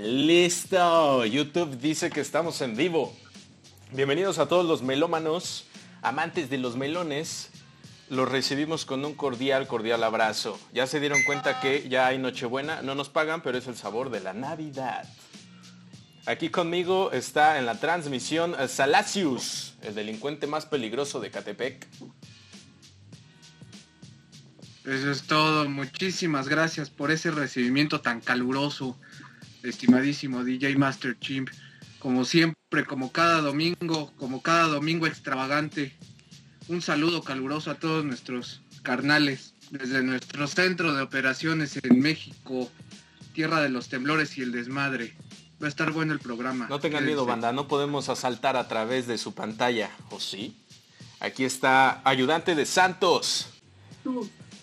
listo. YouTube dice que estamos en vivo. Bienvenidos a todos los melómanos, amantes de los melones. Los recibimos con un cordial, cordial abrazo. Ya se dieron cuenta que ya hay Nochebuena. No nos pagan, pero es el sabor de la Navidad. Aquí conmigo está en la transmisión eh, Salacius, el delincuente más peligroso de Catepec. Eso es todo. Muchísimas gracias por ese recibimiento tan caluroso, estimadísimo DJ Master Chimp. Como siempre, como cada domingo, como cada domingo extravagante. Un saludo caluroso a todos nuestros carnales desde nuestro centro de operaciones en México, tierra de los temblores y el desmadre. Va a estar bueno el programa. No tengan miedo, banda, no podemos asaltar a través de su pantalla, ¿o sí? Aquí está ayudante de Santos.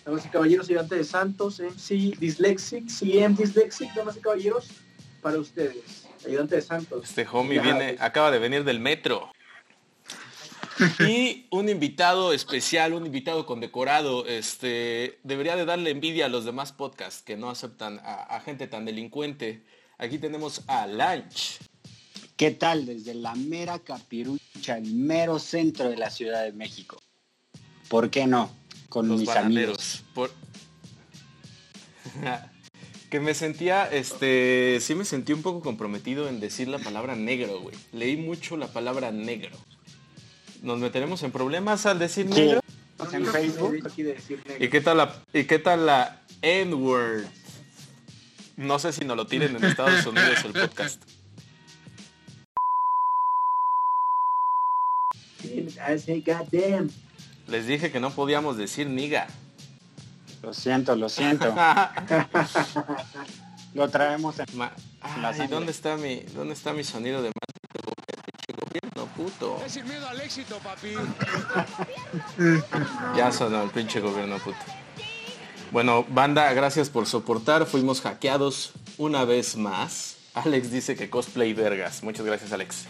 Damas y caballeros, ayudante de Santos, MC Dyslexic, CM Dyslexic, damas y caballeros, para ustedes. Ayudante de Santos. Este homie viene, acaba de venir del metro. Y un invitado especial, un invitado condecorado, este, debería de darle envidia a los demás podcasts que no aceptan a, a gente tan delincuente. Aquí tenemos a Lanch. ¿Qué tal? Desde la mera capirucha, el mero centro de la Ciudad de México. ¿Por qué no? Con los mis bananeros. amigos. Por... que me sentía, este, sí me sentí un poco comprometido en decir la palabra negro, güey. Leí mucho la palabra negro. ¿Nos meteremos en problemas al decir negro? En Facebook. ¿Y qué tal la, y qué tal la N-word? No sé si nos lo tiren en Estados Unidos el podcast. I say, goddamn. Les dije que no podíamos decir niga. Lo siento, lo siento. Lo traemos en... Ma- La Ay. ¿dónde está mi, dónde está mi sonido de gobierno, puto? Es sin miedo al éxito, papi. Ya sonó el pinche gobierno, puto. Bueno, banda, gracias por soportar. Fuimos hackeados una vez más. Alex dice que cosplay vergas. Muchas gracias, Alex.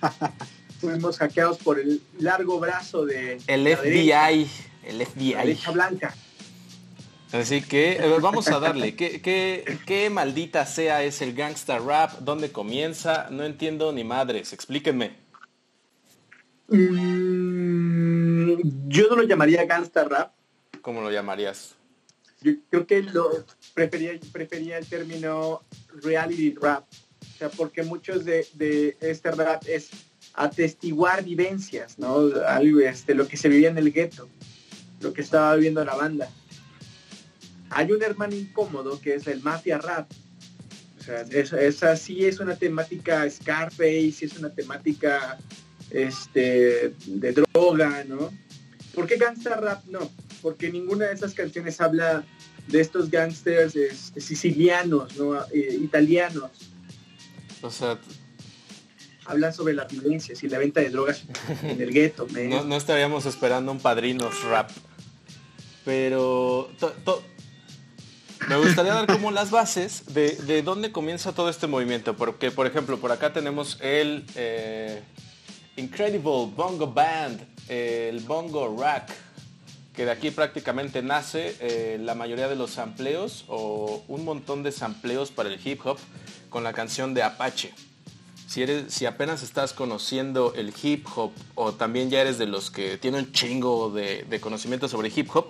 Fuimos hackeados por el largo brazo de El la derecha, FBI. El la FBI. derecha blanca. Así que vamos a darle. ¿Qué, qué, qué maldita sea es el gangsta rap? ¿Dónde comienza? No entiendo ni madres. Explíquenme. Mm, yo no lo llamaría gangsta rap. ¿Cómo lo llamarías? Yo creo que lo prefería, prefería el término reality rap. O sea, porque muchos de, de este rap es atestiguar vivencias, ¿no? Algo, este, lo que se vivía en el gueto, lo que estaba viviendo la banda. Hay un hermano incómodo que es el mafia rap. O sea, es- esa sí es una temática Scarface, es una temática este, de droga, ¿no? ¿Por qué gangsta rap no? Porque ninguna de esas canciones habla de estos gangsters este, sicilianos, ¿no? Eh, italianos. O sea, Hablan sobre las violencias y la venta de drogas en el gueto. no, no estaríamos esperando un padrinos rap. Pero to- to- me gustaría dar como las bases de, de dónde comienza todo este movimiento. Porque, por ejemplo, por acá tenemos el eh, Incredible Bongo Band, el Bongo Rack, que de aquí prácticamente nace eh, la mayoría de los sampleos o un montón de sampleos para el hip hop con la canción de Apache. Si, eres, si apenas estás conociendo el hip hop o también ya eres de los que tienen un chingo de, de conocimiento sobre hip hop,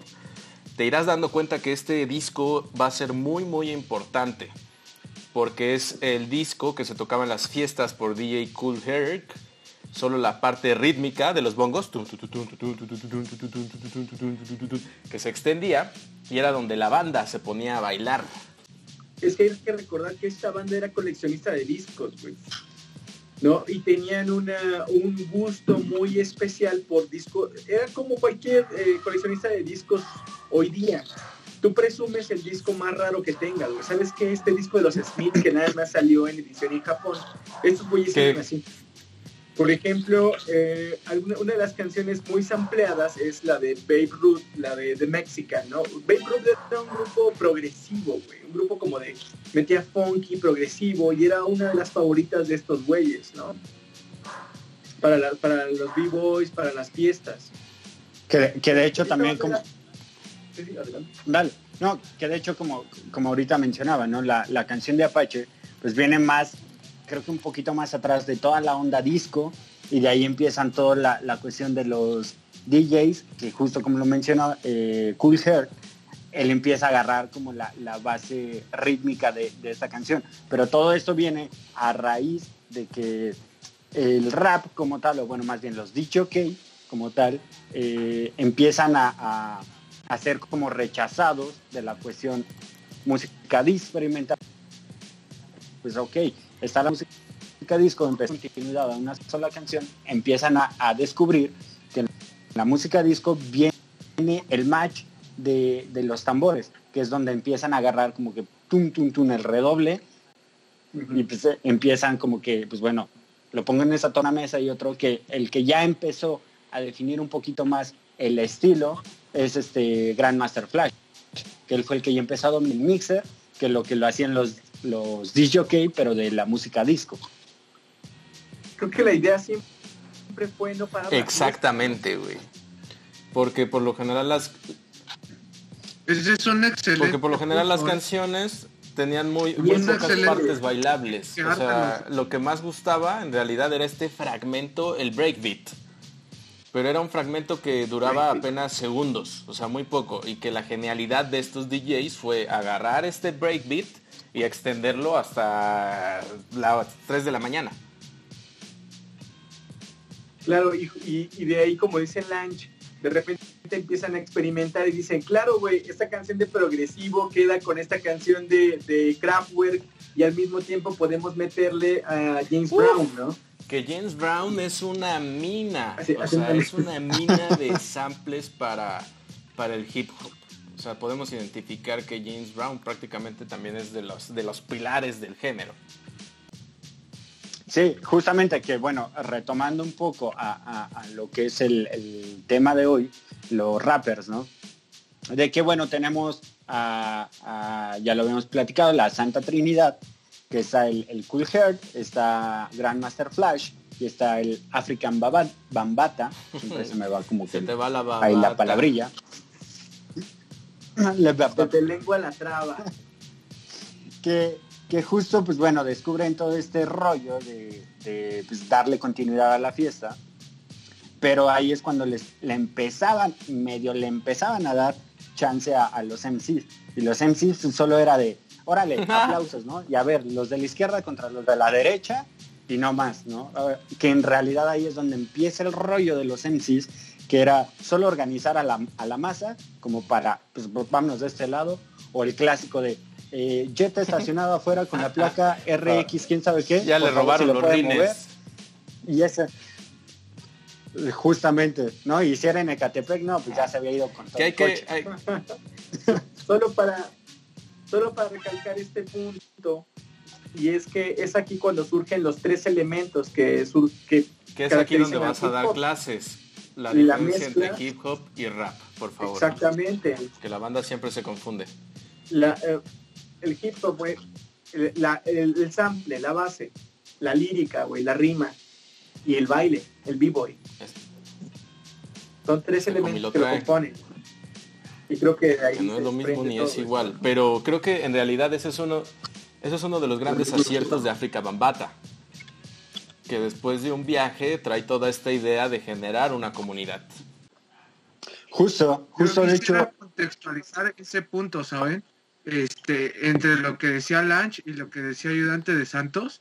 te irás dando cuenta que este disco va a ser muy muy importante porque es el disco que se tocaba en las fiestas por DJ Cool Herc, solo la parte rítmica de los bongos que se extendía y era donde la banda se ponía a bailar. Es que hay que recordar que esta banda era coleccionista de discos, güey. ¿No? Y tenían una, un gusto muy especial por disco. Era como cualquier eh, coleccionista de discos hoy día. Tú presumes el disco más raro que tengas. ¿Sabes qué? Este disco de los Smiths que nada más salió en edición en Japón. Estos güeyes ¿Qué? eran así. Por ejemplo, eh, alguna- una de las canciones muy sampleadas es la de Babe Ruth, la de The Mexican, ¿no? Babe Ruth era un grupo progresivo, güey, un grupo como de metía funky, progresivo, y era una de las favoritas de estos güeyes, ¿no? Para, la- para los b-boys, para las fiestas. Que, que de hecho también como... era- Sí, sí, adelante. Dale. No, que de hecho como, como ahorita mencionaba, ¿no? La, la canción de Apache pues viene más, creo que un poquito más atrás de toda la onda disco y de ahí empiezan toda la, cuestión de los DJs, que justo como lo mencionó eh, Cool Hair, él empieza a agarrar como la, base rítmica de, esta canción. Pero todo esto viene a raíz de que el rap como tal, o bueno, más bien los DJ como tal, eh, empiezan a, a, ser como rechazados de la cuestión música experimental. Pues ok, está la música disco, empieza continuidad a una sola canción, empiezan a, a descubrir que en la música disco viene el match de, de, los tambores, que es donde empiezan a agarrar como que tum, tum, tum, el redoble, y pues eh, empiezan como que, pues bueno, lo pongo en esa tona mesa y otro que el que ya empezó a definir un poquito más el estilo es este Grandmaster Flash, que él fue el que ya empezó a dominar el mixer, que lo que lo hacían los, los DJ, pero de la música disco. Creo que la idea siempre fue no parar. Exactamente, güey. Porque por lo general las... Es un excelente. Porque por lo general las canciones tenían muy, pocas partes bailables. O sea, lo que más gustaba en realidad era este fragmento, el breakbeat. Pero era un fragmento que duraba apenas segundos, o sea, muy poco. Y que la genialidad de estos DJs fue agarrar este breakbeat y extenderlo hasta las 3 de la mañana. Claro, y, y de ahí, como dice Lange, de repente empiezan a experimentar y dicen, claro, güey, esta canción de progresivo queda con esta canción de, de Kraftwerk y al mismo tiempo podemos meterle a James Brown, ¿no? Que James Brown es una mina, o sea, es una mina de samples para, para el hip hop. O sea, podemos identificar que James Brown prácticamente también es de los, de los pilares del género. Sí, justamente que, bueno, retomando un poco a, lo que es el, tema de hoy, los rappers, ¿no? De que, bueno, tenemos, a, ya lo habíamos platicado, la Santa Trinidad, que está el, Cool Heart, está Grandmaster Flash y está el African Bambata, siempre se me va como que te va la ahí la palabrilla. Se te lengua la traba. que que justo, pues bueno, descubren todo este rollo de, pues, darle continuidad a la fiesta, pero ahí es cuando les le empezaban, medio le empezaban a dar chance a, los MCs, y los MCs solo era de, órale, aplausos, ¿no? Y a ver, los de la izquierda contra los de la derecha, y no más, ¿no? Que en realidad ahí es donde empieza el rollo de los MCs, que era solo organizar a la, a la masa, como para, pues vámonos de este lado, o el clásico de, eh, jet estacionado afuera con la placa RX, quién sabe qué. Ya le robaron los rines. Y ese, justamente, ¿no? Y si era en Ecatepec, no, pues ya se había ido con todo el coche. solo para solo para recalcar este punto y es que es aquí cuando surgen los tres elementos que, que, que es aquí donde vas a dar clases la diferencia entre hip hop y rap por favor. Exactamente. Que la banda siempre se confunde. La, eh, el hip hop, güey, el, el, sample, la base, la lírica, güey, la rima y el baile, el b-boy. Son tres elementos que lo componen. Y creo que ahí no es lo mismo ni es igual, pero creo que en realidad ese es uno, ese es uno de los grandes aciertos de África Bambata, que después de un viaje trae toda esta idea de generar una comunidad. Justo, justo de hecho. contextualizar ese punto, ¿saben? este, entre lo que decía Lange y lo que decía ayudante de Santos,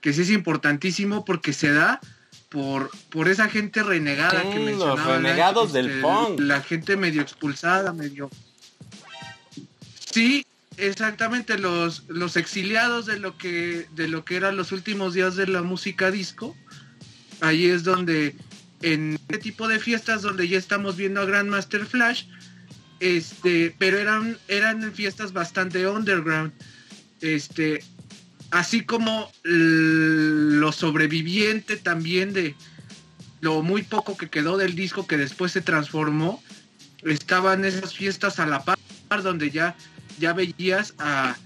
que sí es importantísimo porque se da por, por esa gente renegada que mencionaba. Los renegados del este, punk. La gente medio expulsada, medio. Sí, exactamente, los, los exiliados de lo que de lo que eran los últimos días de la música disco. Ahí es donde en este tipo de fiestas donde ya estamos viendo a Grandmaster Flash, este, pero eran, eran fiestas bastante underground. Este, así como lo sobreviviente también de lo muy poco que quedó del disco que después se transformó, estaban esas fiestas a la par donde ya, ya veías a,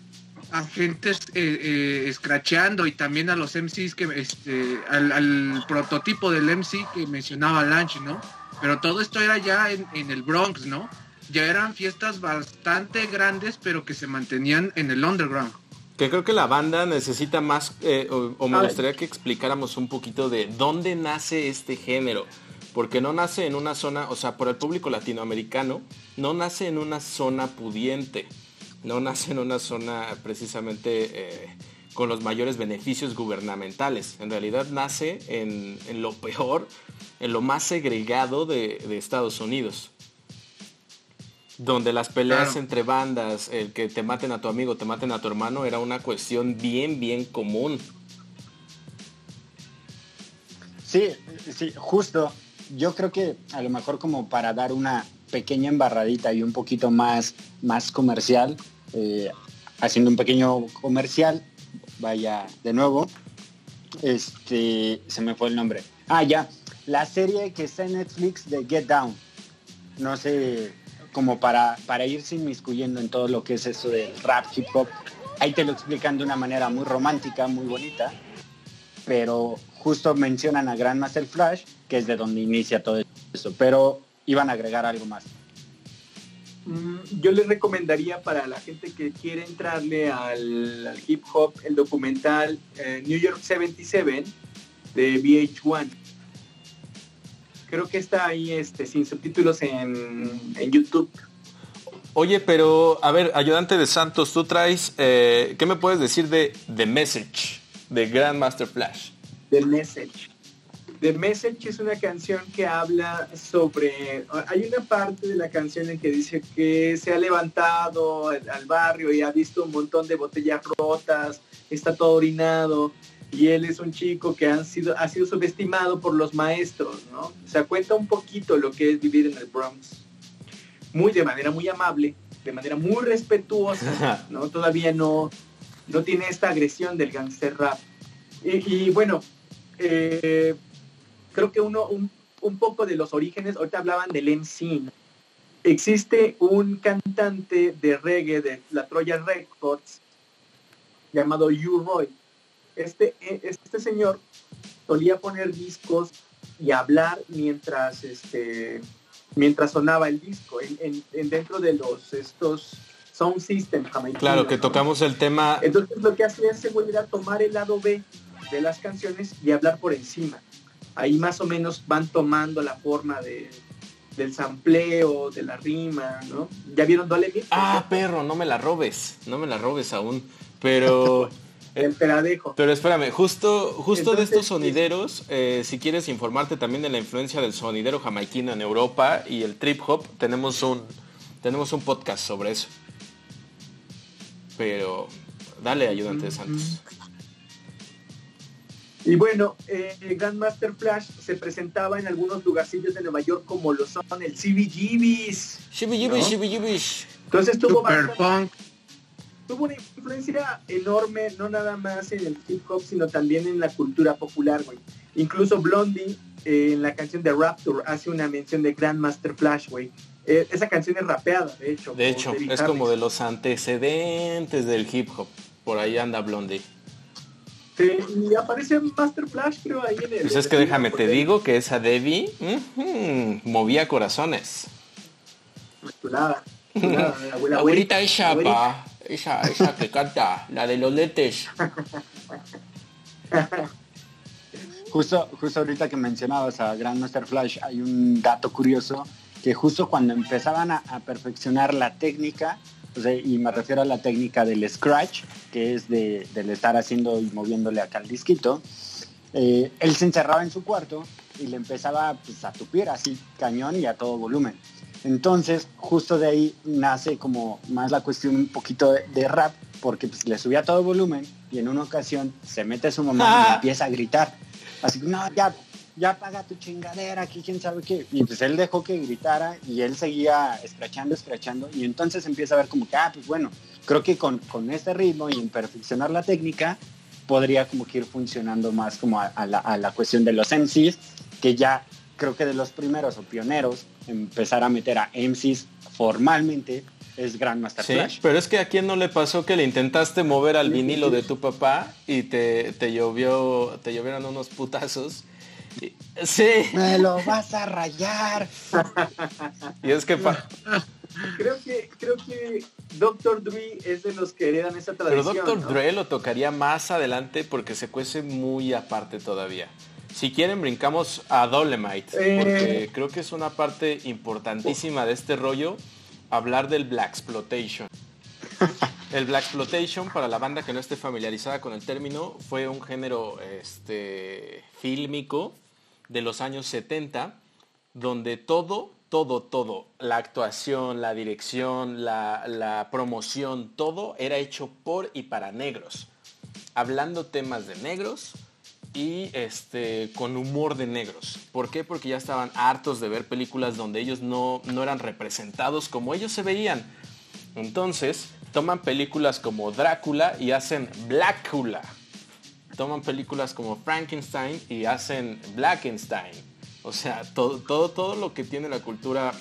a gente eh, eh, escracheando y también a los MCs que este, al, al, prototipo del MC que mencionaba Lange, ¿no? Pero todo esto era ya en, en el Bronx, ¿no? ya eran fiestas bastante grandes, pero que se mantenían en el underground. Que creo que la banda necesita más, eh, o, me gustaría que explicáramos un poquito de dónde nace este género. Porque no nace en una zona, o sea, por el público latinoamericano, no nace en una zona pudiente. No nace en una zona precisamente eh, con los mayores beneficios gubernamentales. En realidad nace en, lo peor, en lo más segregado de Estados Unidos donde las peleas entre bandas, el que te maten a tu amigo, te maten a tu hermano, era una cuestión bien, bien común. Sí, sí, justo. Yo creo que a lo mejor como para dar una pequeña embarradita y un poquito más, más comercial, eh, haciendo un pequeño comercial, vaya de nuevo, este, se me fue el nombre. Ah, ya, la serie que está en Netflix de Get Down. No sé como para, para irse inmiscuyendo en todo lo que es eso del rap, hip hop. Ahí te lo explican de una manera muy romántica, muy bonita, pero justo mencionan a Grandmaster Flash, que es de donde inicia todo eso, pero iban a agregar algo más. Mm, yo les recomendaría para la gente que quiere entrarle al, hip hop el documental eh, New York 77 de VH1 creo que está ahí este, sin subtítulos en, YouTube. Oye, pero a ver, ayudante de Santos, tú traes, eh, ¿qué me puedes decir de The Message, de Grandmaster Flash? The Message. The Message es una canción que habla sobre, hay una parte de la canción en que dice que se ha levantado al barrio y ha visto un montón de botellas rotas, está todo orinado y él es un chico que han sido, ha sido subestimado por los maestros, ¿no? O sea, cuenta un poquito lo que es vivir en el Bronx. Muy de manera muy amable, de manera muy respetuosa, ¿no? Todavía no, no tiene esta agresión del gangster rap. Y, bueno, eh, creo que uno, un, un, poco de los orígenes, ahorita hablaban del MC, Existe un cantante de reggae de la Troya Records llamado U-Roy este, e, este señor solía poner discos y hablar mientras, este, mientras sonaba el disco, en, dentro de los estos sound system Claro, que tocamos el tema. Entonces lo que hacía ese güey era tomar el lado B de las canciones y hablar por encima. Ahí más o menos van tomando la forma de, del sampleo, de la rima, ¿no? ¿Ya vieron Dole Ah, perro, no me la robes, no me la robes aún. Pero el peradejo. Pero espérame, justo, justo de estos sonideros, eh, si quieres informarte también de la influencia del sonidero jamaiquino en Europa y el trip hop, tenemos un, tenemos un podcast sobre eso. Pero dale, ayudante de Santos. Y bueno, eh, Grandmaster Flash se presentaba en algunos lugarcillos de Nueva York como lo son el CBGBs. CBGBs, Entonces tuvo bastante, tuvo una influencia enorme, no nada más en el hip hop, sino también en la cultura popular, güey. Incluso Blondie, eh, en la canción de Rapture, hace una mención de Grandmaster Flash, güey. Eh, esa canción es rapeada, de hecho. De hecho, es como de los antecedentes del hip hop. Por ahí anda Blondie. Sí, y aparece Master Flash, creo, ahí en el... Pues es que déjame, te digo que esa Debbie movía corazones. Chulada. abuelita, ella, pa. Esa, esa que canta, la de los letes. Justo, justo ahorita que mencionabas a Grandmaster Flash, hay un dato curioso que justo cuando empezaban a, perfeccionar la técnica, y me refiero a la técnica del scratch, que es de, del estar haciendo y moviéndole acá al disquito, eh, él se encerraba en su cuarto y le empezaba pues, a tupir así cañón y a todo volumen. Entonces, justo de ahí nace como más la cuestión un poquito de, rap, porque pues, le subía todo volumen y en una ocasión se mete su mamá y ah. empieza a gritar. Así que, no, ya, ya paga tu chingadera, aquí quién sabe qué. Y pues él dejó que gritara y él seguía escrachando, escrachando. Y entonces empieza a ver como que, ah, pues bueno, creo que con, con este ritmo y en perfeccionar la técnica, podría como que ir funcionando más como a, la, a la cuestión de los MCs, que ya creo que de los primeros o pioneros empezar a meter a MCs formalmente es Grandmaster sí, Pero es que a quién no le pasó que le intentaste mover al vinilo de tu papá y te, te llovió, te llovieron unos putazos. Sí. Me lo vas a rayar. Y es que creo que, creo que Dr. Dre es de los que heredan esa tradición. Pero Dr. Dre lo tocaría más adelante porque se cuece muy aparte todavía. Si quieren, brincamos a Dolemite, Eh. porque creo que es una parte importantísima de este rollo, hablar del Black Exploitation. El Black Exploitation, para la banda que no esté familiarizada con el término, fue un género este, fílmico de los años 70, donde todo, todo, todo, la actuación, la dirección, la, promoción, todo era hecho por y para negros. Hablando temas de negros, y este, con humor de negros. ¿Por qué? Porque ya estaban hartos de ver películas donde ellos no, no eran representados como ellos se veían. Entonces, toman películas como Drácula y hacen Blackula. Toman películas como Frankenstein y hacen Blackenstein. O sea, todo, todo, todo lo que tiene la cultura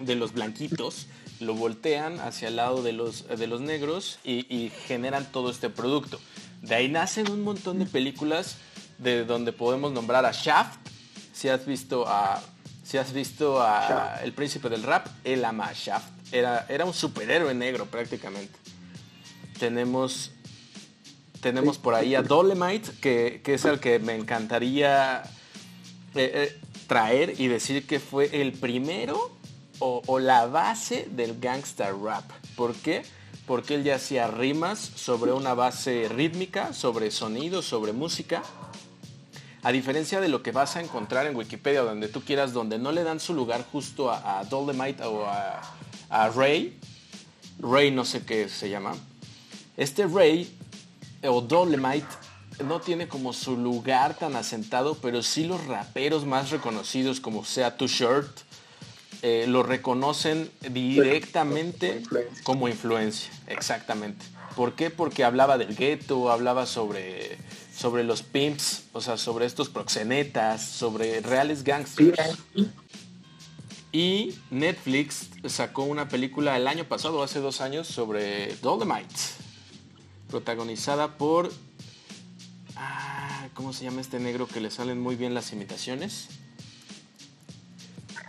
de los blanquitos lo voltean hacia el lado de los, de los negros y, y generan todo este producto. De ahí nacen un montón de películas de donde podemos nombrar a Shaft. Si has visto a, si has visto a Shaft. El Príncipe del Rap, él ama a Shaft. Era, era un superhéroe negro prácticamente. Tenemos, tenemos por ahí a Dolemite, que, que es el que me encantaría eh, eh, traer y decir que fue el primero o, o la base del gangsta rap. ¿Por qué? Porque él ya hacía rimas sobre una base rítmica, sobre sonido, sobre música. A diferencia de lo que vas a encontrar en Wikipedia, donde tú quieras, donde no le dan su lugar justo a, a Dolomite o a, a Ray. Ray no sé qué se llama. Este Ray o Dolomite no tiene como su lugar tan asentado, pero sí los raperos más reconocidos como sea Too Short eh, lo reconocen directamente Como influencia. exactamente. ¿Por qué? Porque hablaba del gueto, hablaba sobre, sobre los pimps, o sea, sobre estos proxenetas, sobre reales gangsters. Y Netflix sacó una película el año pasado, hace dos años, sobre Dolomite, protagonizada por... Ah, ¿Cómo se llama este negro que le salen muy bien las imitaciones?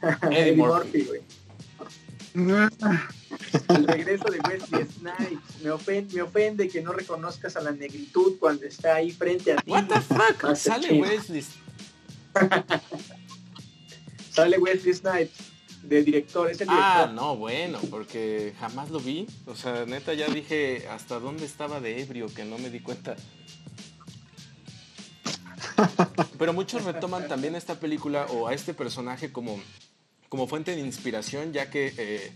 Eddie Murphy. Güey. El regreso de Wesley Snipes. Me ofende, me ofende que no reconozcas a la negritud cuando está ahí frente a ti. What the fuck? Sale. Wesley. Sale Wesley Snipes de director. Es el director. Ah, no, bueno, porque jamás lo vi. O sea, neta ya dije hasta dónde estaba de ebrio que no me di cuenta. Pero muchos retoman también esta película o a este personaje como, como fuente de inspiración, ya que eh,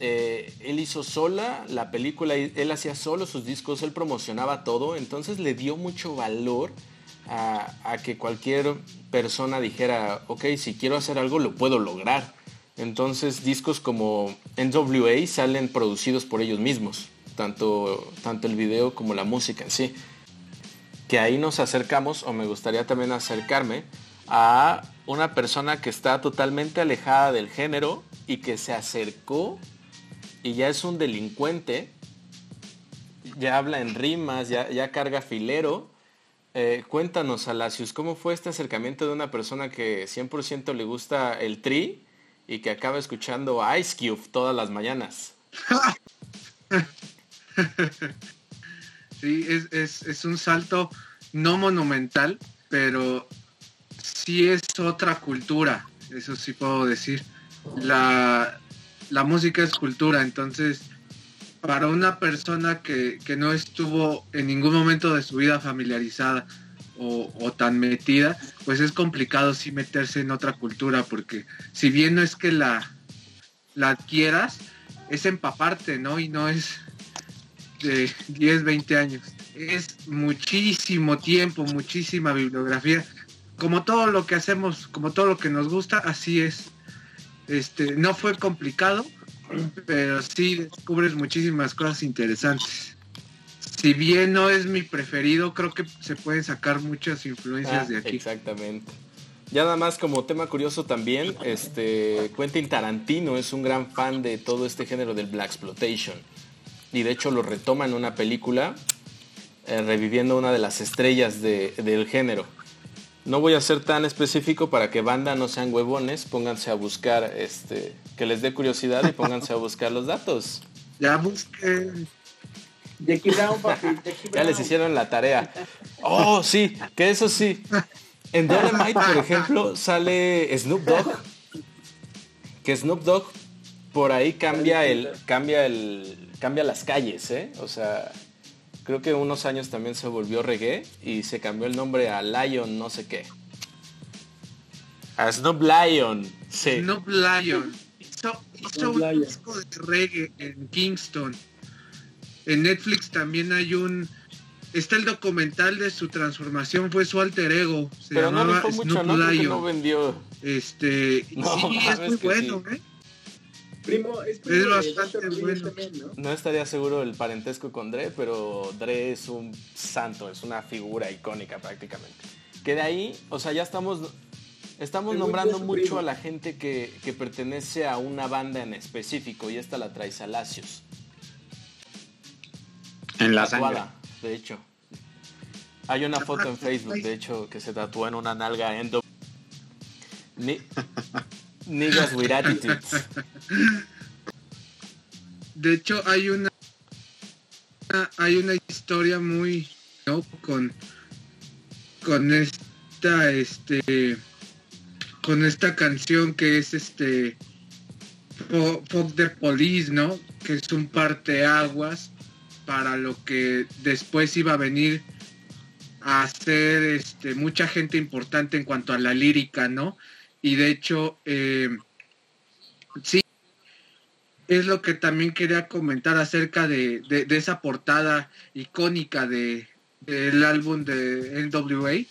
eh, él hizo sola la película, él hacía solo sus discos, él promocionaba todo, entonces le dio mucho valor a, a que cualquier persona dijera, ok, si quiero hacer algo lo puedo lograr. Entonces discos como NWA salen producidos por ellos mismos, tanto, tanto el video como la música en sí. Que ahí nos acercamos, o me gustaría también acercarme, a una persona que está totalmente alejada del género y que se acercó y ya es un delincuente, ya habla en rimas, ya, carga filero. Eh, cuéntanos, Alacius, ¿cómo fue este acercamiento de una persona que 100% le gusta el tri y que acaba escuchando a Ice Cube todas las mañanas? Sí, es, es, es un salto no monumental, pero sí es otra cultura, eso sí puedo decir. La, la música es cultura, entonces para una persona que, que no estuvo en ningún momento de su vida familiarizada o, tan metida, pues es complicado sí meterse en otra cultura, porque si bien no es que la, la adquieras, es empaparte, ¿no? Y no es de 10, 20 años. Es muchísimo tiempo, muchísima bibliografía. Como todo lo que hacemos, como todo lo que nos gusta, así es. Este, no fue complicado, pero sí descubres muchísimas cosas interesantes. Si bien no es mi preferido, creo que se pueden sacar muchas influencias Ah, de aquí. Exactamente. Ya nada más como tema curioso también, este Quentin Tarantino es un gran fan de todo este género del Black Exploitation. Y de hecho lo retoma en una película, eh, reviviendo una de las estrellas de- del género. No voy a ser tan específico para que banda no sean huevones, pónganse a buscar, este, que les dé curiosidad y pónganse a buscar los datos. Ya busqué. Jackie Brown, papi. Jackie Ya les hicieron la tarea. Oh, sí, que eso sí. En Dolemite, por ejemplo, sale Snoop Dogg. Que Snoop Dogg por ahí cambia el, cambia el, cambia las calles, ¿eh? O sea, creo que unos años también se volvió reggae y se cambió el nombre a Lion, no sé qué. A Snoop Lion, sí. Snoop Lion. Hizo, hizo Snoop un Lion. disco de reggae en Kingston. En Netflix también hay un. Está el documental de su transformación, fue su alter ego. Se Pero no llamaba rifó mucho, Snoop ¿no? No vendió. Este, No, sí, es muy bueno, sí. ¿eh? Primo, es Es primo bastante Dr. Rodríguez bueno. también, ¿no? No estaría seguro del parentesco con Dre, pero Dre es un santo, es una figura icónica prácticamente. Que de ahí, o sea, ya estamos, estamos Es nombrando mucho primo. a la gente que, que pertenece a una banda en específico y esta la trae Salacios. En la sangre. Tatuada, de hecho. Hay una foto en Facebook, de hecho, que se tatuó en una nalga endo. Ni- Niggas with attitudes. De hecho, hay una hay una historia muy ¿no? con con esta este con esta canción que es este Fuck the Police, ¿no? Que es un parteaguas para lo que después iba a venir a ser este mucha gente importante en cuanto a la lírica, ¿no? Y de hecho eh, sí es lo que también quería comentar acerca de, esa portada icónica de, del álbum de NWA,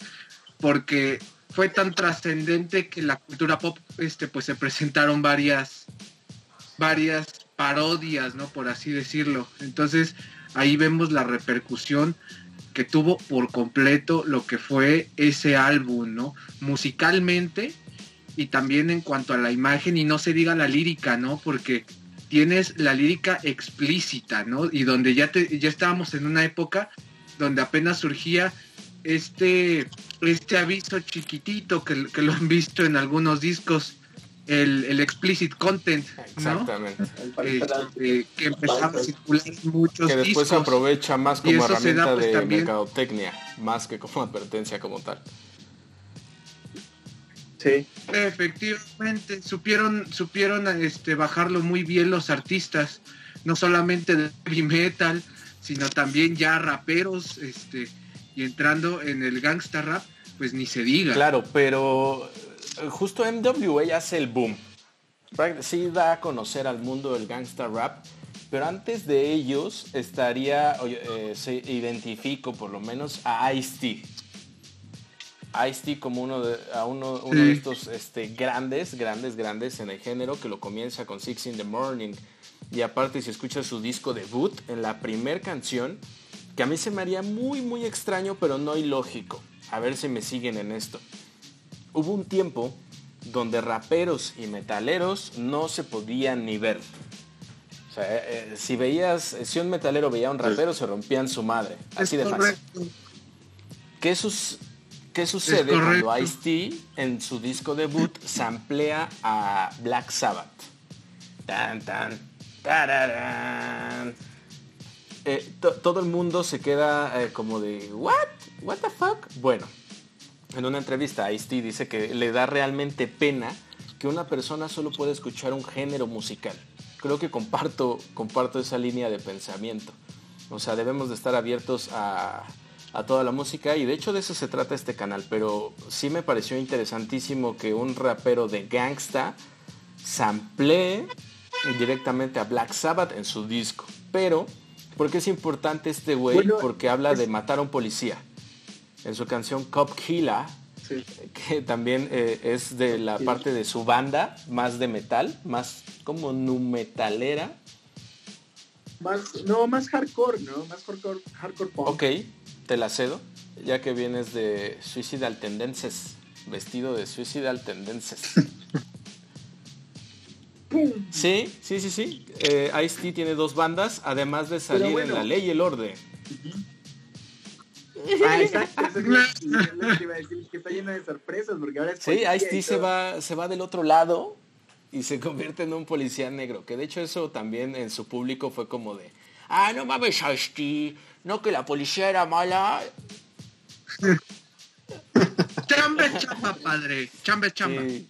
porque fue tan trascendente que la cultura pop este, pues se presentaron varias, varias parodias, ¿no? Por así decirlo. Entonces ahí vemos la repercusión que tuvo por completo lo que fue ese álbum, ¿no? Musicalmente y también en cuanto a la imagen y no se diga la lírica, ¿no? Porque tienes la lírica explícita, ¿no? Y donde ya, te, ya estábamos en una época donde apenas surgía este, este aviso chiquitito que, que lo han visto en algunos discos, el, el explicit content, Este, que empezaba a circular en muchos Que después se aprovecha más como da, herramienta pues, de también- mercadotecnia, más que como advertencia como tal. Sí. Efectivamente, supieron, supieron este, bajarlo muy bien los artistas, no solamente de heavy metal, sino también ya raperos, este, y entrando en el gangsta rap, pues ni se diga. Claro, pero justo MWA hace el boom. Sí da a conocer al mundo del gangsta rap, pero antes de ellos estaría, eh, se identifico por lo menos a Ice-T. Ice-T como uno de, a uno, uno de estos este, grandes, grandes, grandes en el género que lo comienza con Six in the Morning. Y aparte si escuchas su disco debut, en la primer canción, que a mí se me haría muy, muy extraño, pero no ilógico. A ver si me siguen en esto. Hubo un tiempo donde raperos y metaleros no se podían ni ver. O sea, eh, eh, si veías, si un metalero veía a un rapero, se rompían su madre. Así Es de fácil. correcto. ¿Qué, sus- qué sucede cuando Ice-T en su disco debut samplea a Black Sabbath? Tan, tan, tararán. Eh, to- todo el mundo se queda eh, como de, ¿what? ¿What the fuck? Bueno, en una entrevista Ice-T dice que le da realmente pena que una persona solo pueda escuchar un género musical. Creo que comparto, comparto esa línea de pensamiento. O sea, debemos de estar abiertos a, a toda la música y de hecho de eso se trata este canal, pero sí me pareció interesantísimo que un rapero de gangsta samplee directamente a Black Sabbath en su disco. Pero, ¿por qué es importante este güey? Bueno, Porque habla es- de matar a un policía. En su canción Cop Killer, Sí. que también eh, es de la parte de su banda, más de metal, más como nu metalera. Más, no, más hardcore, ¿no? Más hardcore, hardcore punk. Ok, te la cedo, ya que vienes de Suicidal Tendencies, vestido de Suicidal Tendencies. Sí, sí, sí, sí. Eh, Ice-T tiene dos bandas, además de salir bueno. en La Ley y el Orden. Ah, exacto. Eso que iba a decir, que está lleno de sorpresas, porque ahora es Sí, Ice-T se va, se va del otro lado y se convierte en un policía negro. Que de hecho eso también en su público fue como de, ah, no mames, Ice-T, no que la policía era mala. Chambe chamba, padre. Chambe chamba. Sí,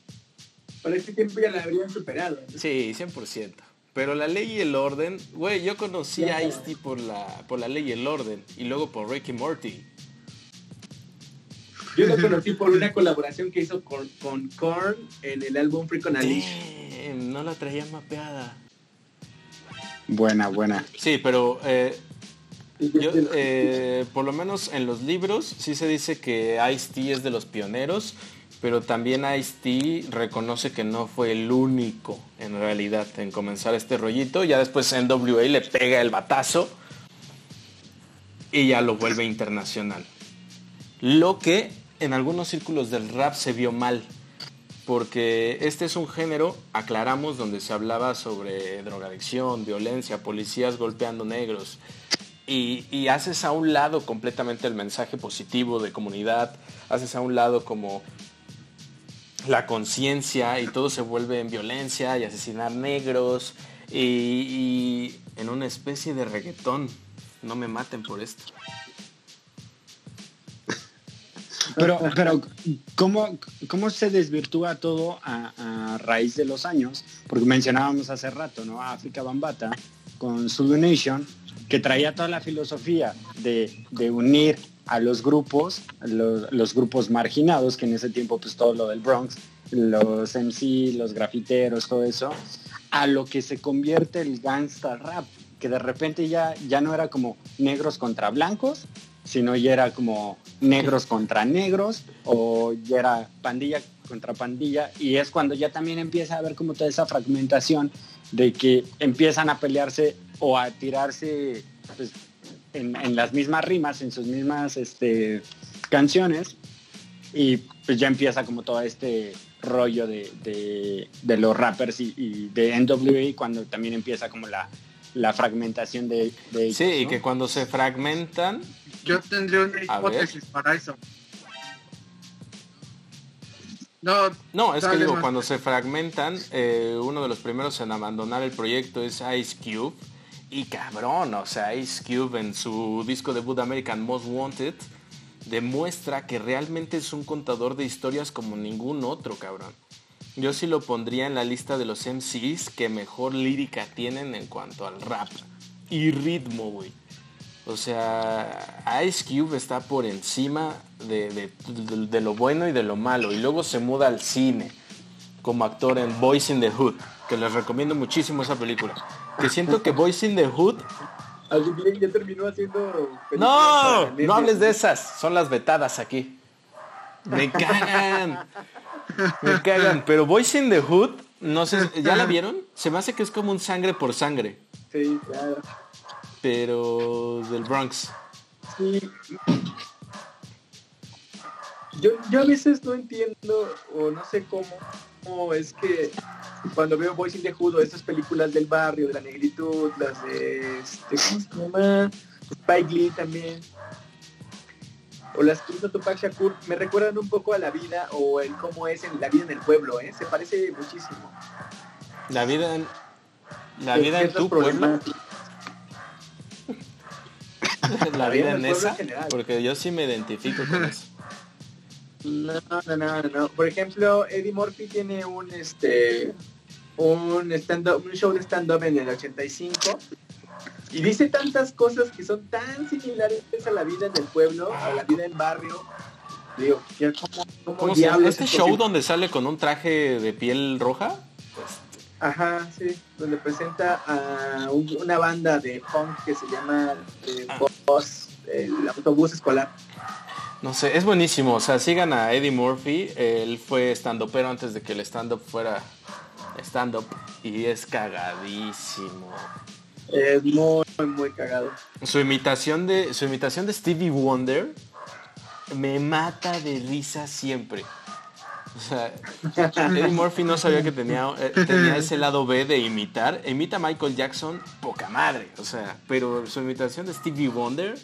Para este tiempo ya la habrían superado. ¿no? sí, 100%. Pero la ley y el orden, güey, yo conocí a Ice-T por la, por la ley y el orden y luego por Ricky Morty. Yo lo conocí por una colaboración que hizo con, con Korn en el álbum Freak on a Leash. Damn, no la traía mapeada. Buena, buena. Sí, pero eh, Yo, eh, por lo menos en los libros sí se dice que Ice-T es de los pioneros, pero también Ice-T reconoce que no fue el único en realidad en comenzar este rollito. Ya después NWA le pega el batazo y ya lo vuelve internacional. Lo que en algunos círculos del rap se vio mal, porque este es un género, aclaramos, donde se hablaba sobre drogadicción, violencia, policías golpeando negros. Y, y haces a un lado completamente el mensaje positivo de comunidad, haces a un lado como la conciencia y todo se vuelve en violencia y asesinar negros y, en una especie de reggaetón. No me maten por esto. Pero, pero ¿cómo, ¿cómo se desvirtúa todo a, a raíz de los años? Porque mencionábamos hace rato, ¿no? África Bambata con Zulu Nation, que traía toda la filosofía de, de unir a los grupos, los, grupos marginados, que en ese tiempo pues todo lo del Bronx, los MC, los grafiteros, todo eso, a lo que se convierte el gangsta rap, que de repente ya, ya no era como negros contra blancos, sino ya era como negros contra negros o ya era pandilla contra pandilla y es cuando ya también empieza a haber como toda esa fragmentación de que empiezan a pelearse o a tirarse pues, en, en las mismas rimas, en sus mismas este, canciones y pues ya empieza como todo este rollo de, de- de los rappers y, y de NWA cuando también empieza como la, la fragmentación de, de ellos, Sí, y ¿no? que cuando se fragmentan, Yo tendría una hipótesis para eso. No, No, es que digo, cuando se fragmentan, eh, uno de los primeros en abandonar el proyecto es Ice Cube. Y cabrón, o sea, Ice Cube en su disco debut American Most Wanted demuestra que realmente es un contador de historias como ningún otro, cabrón. Yo sí lo pondría en la lista de los MCs que mejor lírica tienen en cuanto al rap y ritmo, güey. O sea, Ice Cube está por encima de, de- de- de lo bueno y de lo malo. Y luego se muda al cine como actor en Boys in the Hood, que les recomiendo muchísimo esa película. Que siento que Boys in the Hood... Ya terminó haciendo. No, no hables de esas, son las vetadas aquí. Me cagan. Me cagan. Pero Boys in the Hood, no sé, ¿ya la vieron? Se me hace que es como un sangre por sangre, Sí, claro. pero del Bronx. Sí. Yo, yo a veces no entiendo o no sé cómo, cómo es que cuando veo Boys in the Hood o estas películas del barrio, de la negritud, las de este, ¿cómo se llama? Spike Lee también. O las que hizo Tupac Shakur, me recuerdan un poco a la vida o el cómo es en la vida en el pueblo, ¿eh? Se parece muchísimo. La vida en, la vida en tu pueblo, la vida en en esa, general. porque yo sí me identifico con eso. No, no, no, no. Por ejemplo, Eddie Murphy tiene un este un stand un show de stand up en el 85 y dice tantas cosas que son tan similares a la vida en el pueblo, a la vida en barrio. Digo, ¿qué- ¿cómo, cómo ¿Cómo diablos ¿Este es show donde sale con un traje de piel roja? Ajá, sí, donde presenta a un- una banda de punk que se llama eh, Ah. El autobús escolar. No sé, es buenísimo. O sea, sigan a Eddie Murphy. Él fue stand pero antes de que el stand-up fuera stand-up. Y es cagadísimo. Es muy, muy cagado. Su imitación de, su imitación de Stevie Wonder me mata de risa siempre. O sea, Eddie Murphy no sabía que tenía, eh, tenía ese lado B de imitar. Imita a Michael Jackson, poca madre. O sea, pero su imitación de Stevie Wonder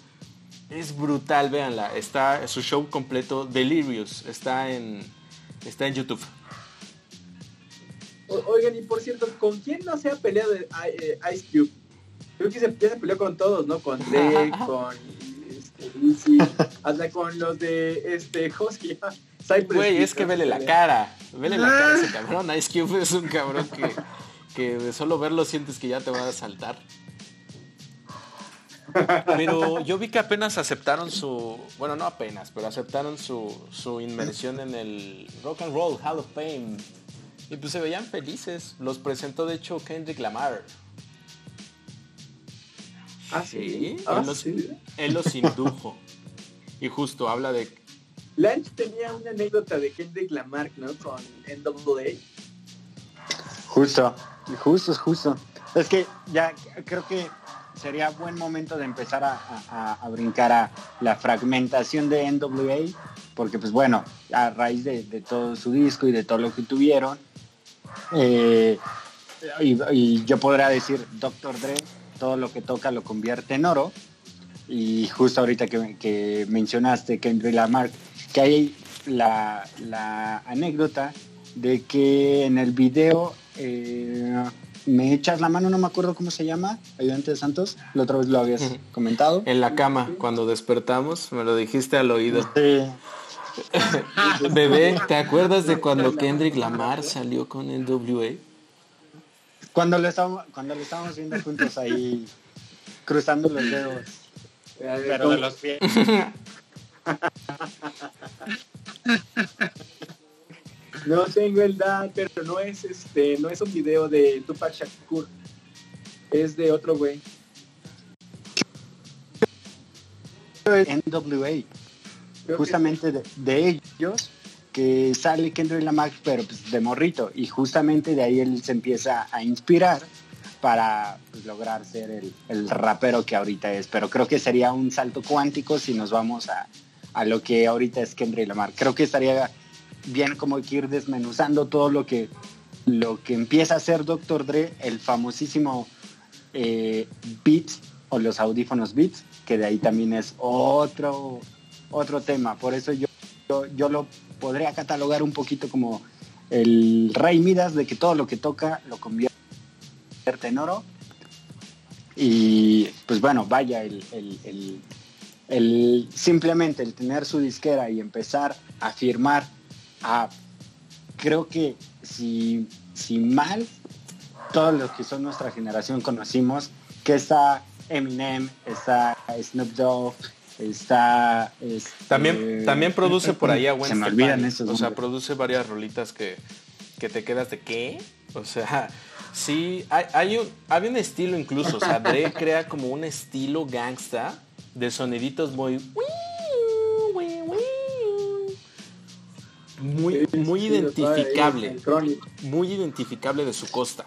Es brutal, véanla. Está su show completo, Delirious, está en, está en YouTube. Oigan, y por cierto, ¿con quién no se ha peleado eh, Ice Cube? Creo que se, ya se peleó con todos, ¿no? Con Drake, con este, hasta con los de este Husky. Güey, es que vele la cara. Vele la cara a ese cabrón. Ice Cube es un cabrón que, que de solo verlo sientes que ya te va a saltar. Pero yo vi que apenas aceptaron su, bueno, no apenas, pero aceptaron su, su inmersión en el Rock and Roll Hall of Fame. Y pues se veían felices. Los presentó de hecho Kendrick Lamar. Ah, sí. Ah, él, los, indujo. y justo habla de. Lange tenía una anécdota de Kendrick Lamar, ¿no? Con NWA. Justo, justo, justo. Es que ya creo que sería buen momento de empezar a, brincar a la fragmentación de NWA, porque pues bueno, a raíz de, todo su disco y de todo lo que tuvieron, eh, y, yo podría decir, Dr. Dre, todo lo que toca lo convierte en oro, y justo ahorita que, mencionaste Kendrick Lamar, que hay la, anécdota de que en el video eh, me echas la mano, no me acuerdo cómo se llama, ayudante de Santos, la otra vez lo habías comentado. En la cama, cuando despertamos, me lo dijiste al oído. Bebé, ¿te acuerdas de cuando Kendrick Lamar salió con el WA? Cuando lo estábamos, cuando lo estábamos viendo juntos ahí, cruzando los dedos. Pero de los pies. No tengo el dato, pero no es este, no es un video de Tupac Shakur. Es de otro güey. NWA. Justamente de, ellos que sale Kendrick Lamar, pero pues de morrito. Y justamente de ahí él se empieza a inspirar para pues, lograr ser el, el, rapero que ahorita es. Pero creo que sería un salto cuántico si nos vamos a, a lo que ahorita es Kendrick Lamar. Creo que estaría bien como que ir desmenuzando todo lo que, lo que empieza a hacer Dr. Dre, el famosísimo eh, Beats o los audífonos Beats, que de ahí también es otro, otro tema. Por eso yo, yo, lo podría catalogar un poquito como el rey Midas de que todo lo que toca lo convierte en oro. Y pues bueno, vaya, el, el, simplemente el tener su disquera y empezar a firmar Ah, creo que si, si mal, todos los que son nuestra generación conocimos que está Eminem, está Snoop Dogg, está... Este, también, también produce por ahí a Gwen Se me olvidan esos O sea, produce varias rolitas que, que te quedas de ¿qué? O sea, sí, hay, hay un, había un estilo incluso, o sea, Dre crea como un estilo gangsta de soniditos muy muy, muy identificable. Muy identificable de su costa.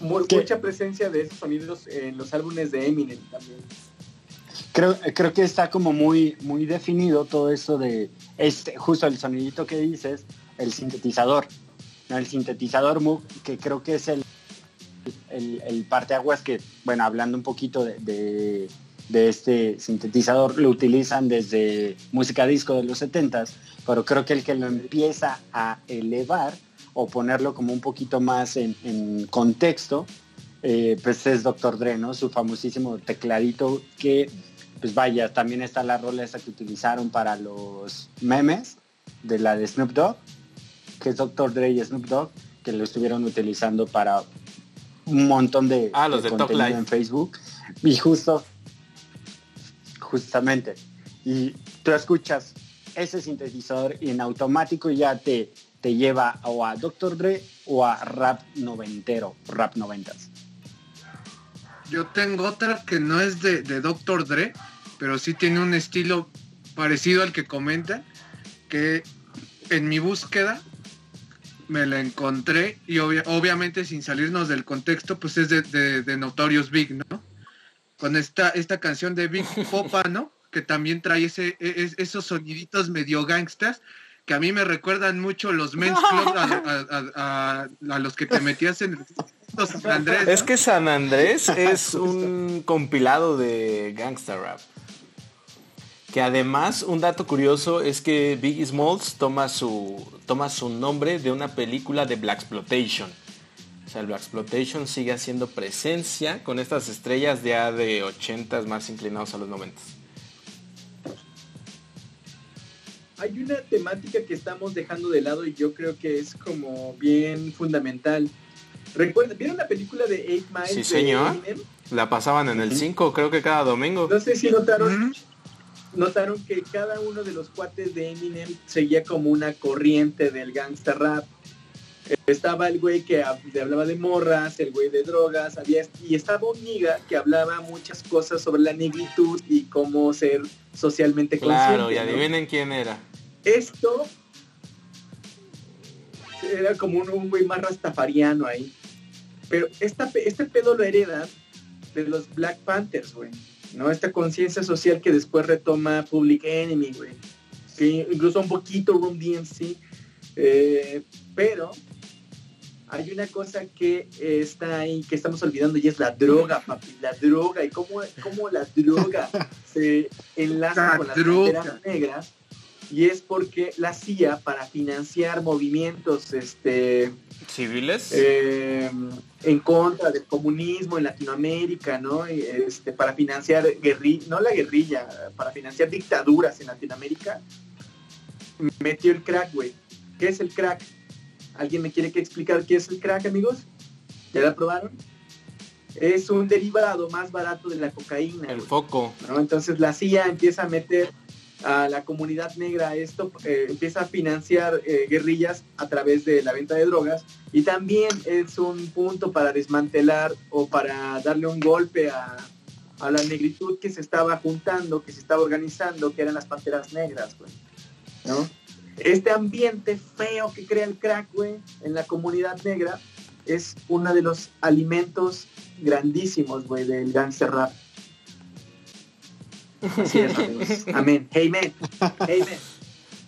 mucha presencia de esos sonidos en los álbumes de Eminem también. Creo, creo que está como muy, muy definido todo eso de este, justo el sonidito que dices, el sintetizador. El sintetizador que creo que es el, el, parteaguas que, bueno, hablando un poquito de, de este sintetizador, lo utilizan desde música disco de los 70s, pero creo que el que lo empieza a elevar o ponerlo como un poquito más en, contexto, eh, pues es Dr. Dre, ¿no? Su famosísimo tecladito que, pues vaya, también está la rola esa que utilizaron para los memes de la de Snoop Dogg, que es Dr. Dre y Snoop Dogg, que lo estuvieron utilizando para un montón de, ah, los de, contenido en Facebook. Y justo, justamente, y tú escuchas ese sintetizador y en automático ya te, te lleva o a Dr. Dre o a rap noventero, rap noventas. Yo tengo otra que no es de, de Dr. Dre, pero sí tiene un estilo parecido al que comenta, que en mi búsqueda me la encontré y obviamente sin salirnos del contexto, pues es de, de, Notorious Big, ¿no? Con esta, esta canción de Big Popa, ¿no? que también trae ese, e, esos soniditos medio gangstas que a mí me recuerdan mucho los men's club a, los que te metías en San Andrés. Es que San Andrés es un compilado de gangsta rap. Que además, un dato curioso es que Biggie Smalls toma su, toma su nombre de una película de Black Exploitation. O sea, el Black Exploitation sigue haciendo presencia con estas estrellas ya de 80 más inclinados a los 90. Hay una temática que estamos dejando de lado y yo creo que es como bien fundamental. Recuerden, ¿vieron la película de Eight Miles? Sí, de señor. Eminem? La pasaban en el 5, creo que cada domingo. No sé si notaron, notaron que cada uno de los cuates de Eminem seguía como una corriente del gangsta rap. Estaba el güey que hablaba de morras, el güey de drogas, había, y estaba un niga que hablaba muchas cosas sobre la negritud y cómo ser socialmente Claro, consciente. y ¿no? adivinen quién era. Esto era como un, un güey más rastafariano ahí. Pero esta, este pedo lo heredan de los Black Panthers, güey. ¿No? Esta conciencia social que después retoma Public Enemy, güey. Que incluso un poquito Room DMC. eh, pero hay una cosa que está ahí, que estamos olvidando, y es la droga, papi. La droga. Y cómo, cómo la droga se enlaza La con las droga. negras y es porque la CIA para financiar movimientos este ¿Civiles? eh, en contra del comunismo en Latinoamérica, ¿no? Este, para financiar guerrilla, no la guerrilla, para financiar dictaduras en Latinoamérica, metió el crack, güey. ¿Qué es el crack? ¿Alguien me quiere que explicar qué es el crack, amigos? ¿Ya la probaron? Es un derivado más barato de la cocaína. el foco. ¿no? Entonces la CIA empieza a meter a la comunidad negra esto, eh, empieza a financiar eh, guerrillas a través de la venta de drogas y también es un punto para desmantelar o para darle un golpe a, a la negritud que se estaba juntando, que se estaba organizando, que eran las panteras negras. Este ambiente feo que crea el crack, güey, en la comunidad negra es uno de los alimentos grandísimos, güey, del gangster rap. Así es, amigos. Amén. Amen. Amen.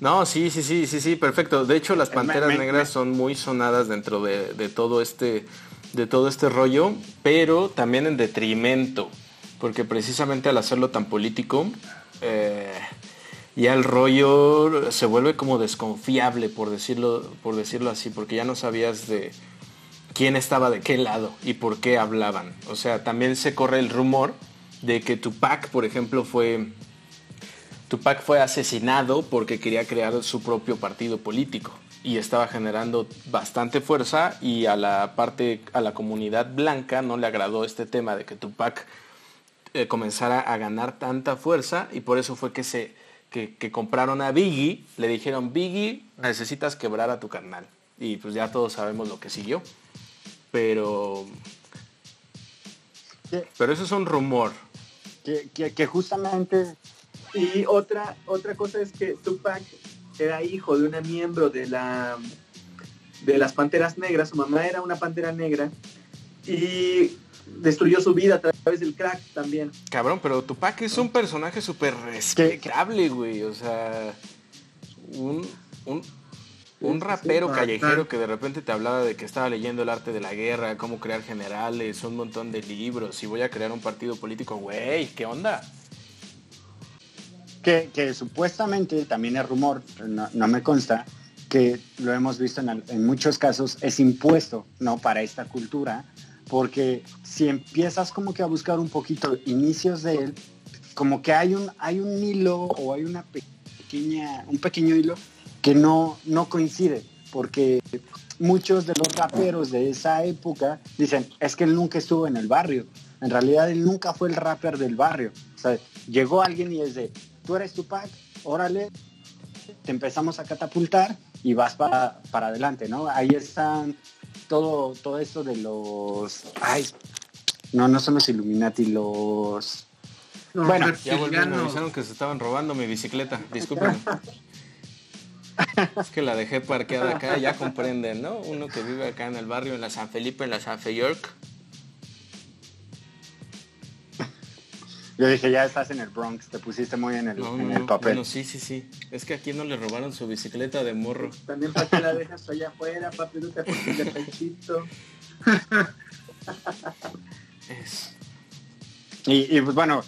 No, sí, sí, sí, sí, sí, perfecto. De hecho, las Me- panteras negras son muy sonadas dentro de, de todo este de todo este rollo, pero también en detrimento, porque precisamente al hacerlo tan político, eh, ya el rollo se vuelve como desconfiable, por decirlo, por decirlo así, porque ya no sabías de quién estaba de qué lado y por qué hablaban. O sea, también se corre el rumor de que Tupac, por ejemplo, fue Tupac fue asesinado porque quería crear su propio partido político y estaba generando bastante fuerza y a la parte a la comunidad blanca no le agradó este tema de que Tupac eh, comenzara a ganar tanta fuerza y por eso fue que se que, que compraron a Biggie, le dijeron Biggie necesitas quebrar a tu carnal y pues ya todos sabemos lo que siguió, pero pero eso es un rumor. Que- que- que justamente Y otra, otra cosa es que Tupac era hijo de una miembro de la de las Panteras Negras, su mamá era una Pantera Negra y destruyó su vida a través del crack también. Cabrón, pero Tupac es un personaje súper respetable, güey. O sea, un, un, un rapero bastante. callejero que de repente te hablaba de que estaba leyendo el arte de la guerra, cómo crear generales, un montón de libros, y voy a crear un partido político, güey, ¿qué onda? que, que supuestamente también es rumor, no, no me consta, que lo hemos visto en, en muchos casos, es impuesto ¿no? para esta cultura, porque si empiezas como que a buscar un poquito inicios de él, como que hay un, hay un hilo o hay una pequeña, un pequeño hilo que no, no coincide, porque muchos de los raperos de esa época dicen, es que él nunca estuvo en el barrio. En realidad él nunca fue el rapper del barrio. O sea, llegó alguien y es de, tú eres Tupac, órale, te empezamos a catapultar y vas para, para adelante, ¿no? Ahí están todo, todo esto de los... Ay, no, no son los Illuminati, los... Los Bueno, Ya volvieron, me avisaron que se estaban robando mi bicicleta, disculpen. Es que la dejé parqueada acá, ya comprenden, ¿no? Uno que vive acá en el barrio, en la San Felipe, en la San Fe York. Yo dije, ya estás en el Bronx, te pusiste muy en el, No, en no, el no. papel. Bueno, sí, sí, sí. Es que aquí no le robaron su bicicleta de morro. También para que la dejas allá afuera, papi, no te de pechito. Y, pues bueno,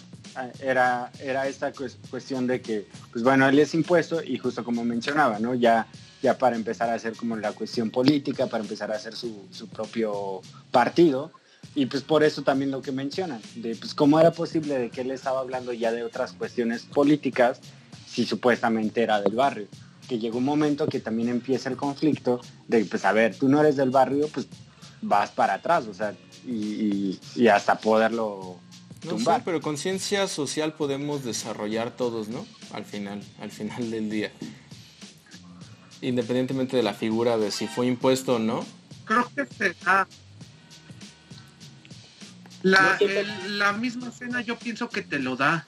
era, era esta cuestión de que, pues bueno, él es impuesto y justo como mencionaba, ¿no? Ya, ya para empezar a hacer como la cuestión política, para empezar a hacer su, su propio partido. Y pues por eso también lo que mencionan, de pues cómo era posible de que él estaba hablando ya de otras cuestiones políticas si supuestamente era del barrio. Que llegó un momento que también empieza el conflicto de, pues a ver, tú no eres del barrio, pues vas para atrás, o sea, y, hasta poderlo tumbar. No pero conciencia social podemos desarrollar todos, ¿no? Al final, al final del día. Independientemente de la figura de si fue impuesto o no. Creo que se da. La, la misma escena yo pienso que te lo da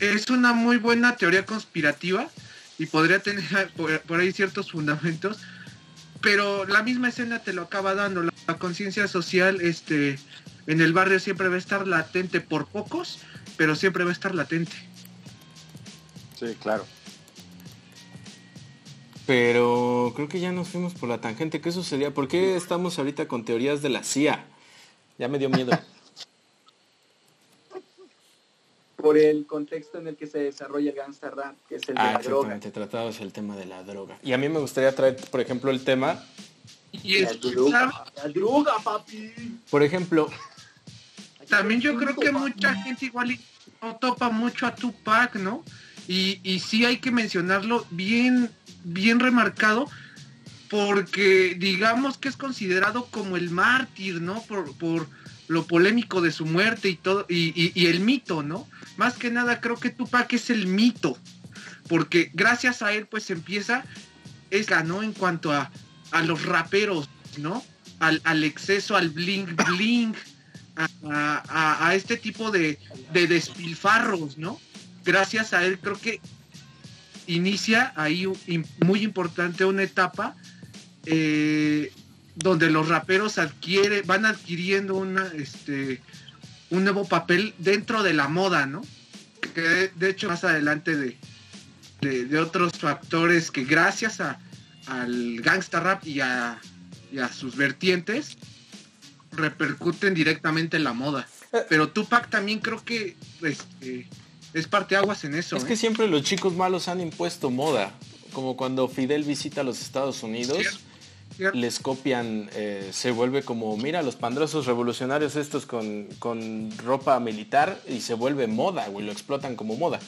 es una muy buena teoría conspirativa y podría tener por, ahí ciertos fundamentos, pero la misma escena te lo acaba dando. La, conciencia social este, en el barrio siempre va a estar latente por pocos, pero siempre va a estar latente. Sí, claro. Pero creo que ya nos fuimos por la tangente. ¿Qué sucedía? ¿Por qué estamos ahorita con teorías de la CIA? Ya me dio miedo. por el contexto en el que se desarrolla el gangster rap, que es el de ah, la droga. tratabas el tema de la droga. Y a mí me gustaría traer, por ejemplo, el tema... Y la, droga, la droga, papi. Por ejemplo... También yo creo que mucha gente igual no topa mucho a Tupac, ¿no? Y, y sí hay que mencionarlo bien, bien remarcado, porque digamos que es considerado como el mártir, ¿no? Por, por lo polémico de su muerte y todo, y, y el mito, ¿no? Más que nada creo que Tupac es el mito, porque gracias a él pues empieza, es ¿no? En cuanto a, a los raperos, ¿no? Al, al, exceso, al bling bling, a, a, este tipo de, de, despilfarros, ¿no? Gracias a él creo que inicia ahí muy importante una etapa eh, donde los raperos adquiere, van adquiriendo una, este, un nuevo papel dentro de la moda, ¿no? Que de, hecho más adelante de, de, otros factores que gracias a, al gangsta rap y a, sus vertientes repercuten directamente en la moda. Eh. Pero Tupac también creo que es parte aguas en eso. Es que ¿eh? siempre los chicos malos han impuesto moda, como cuando Fidel visita los Estados Unidos les copian, eh, se vuelve como, mira, los pandrosos revolucionarios estos con, ropa militar y se vuelve moda, güey, lo explotan como moda.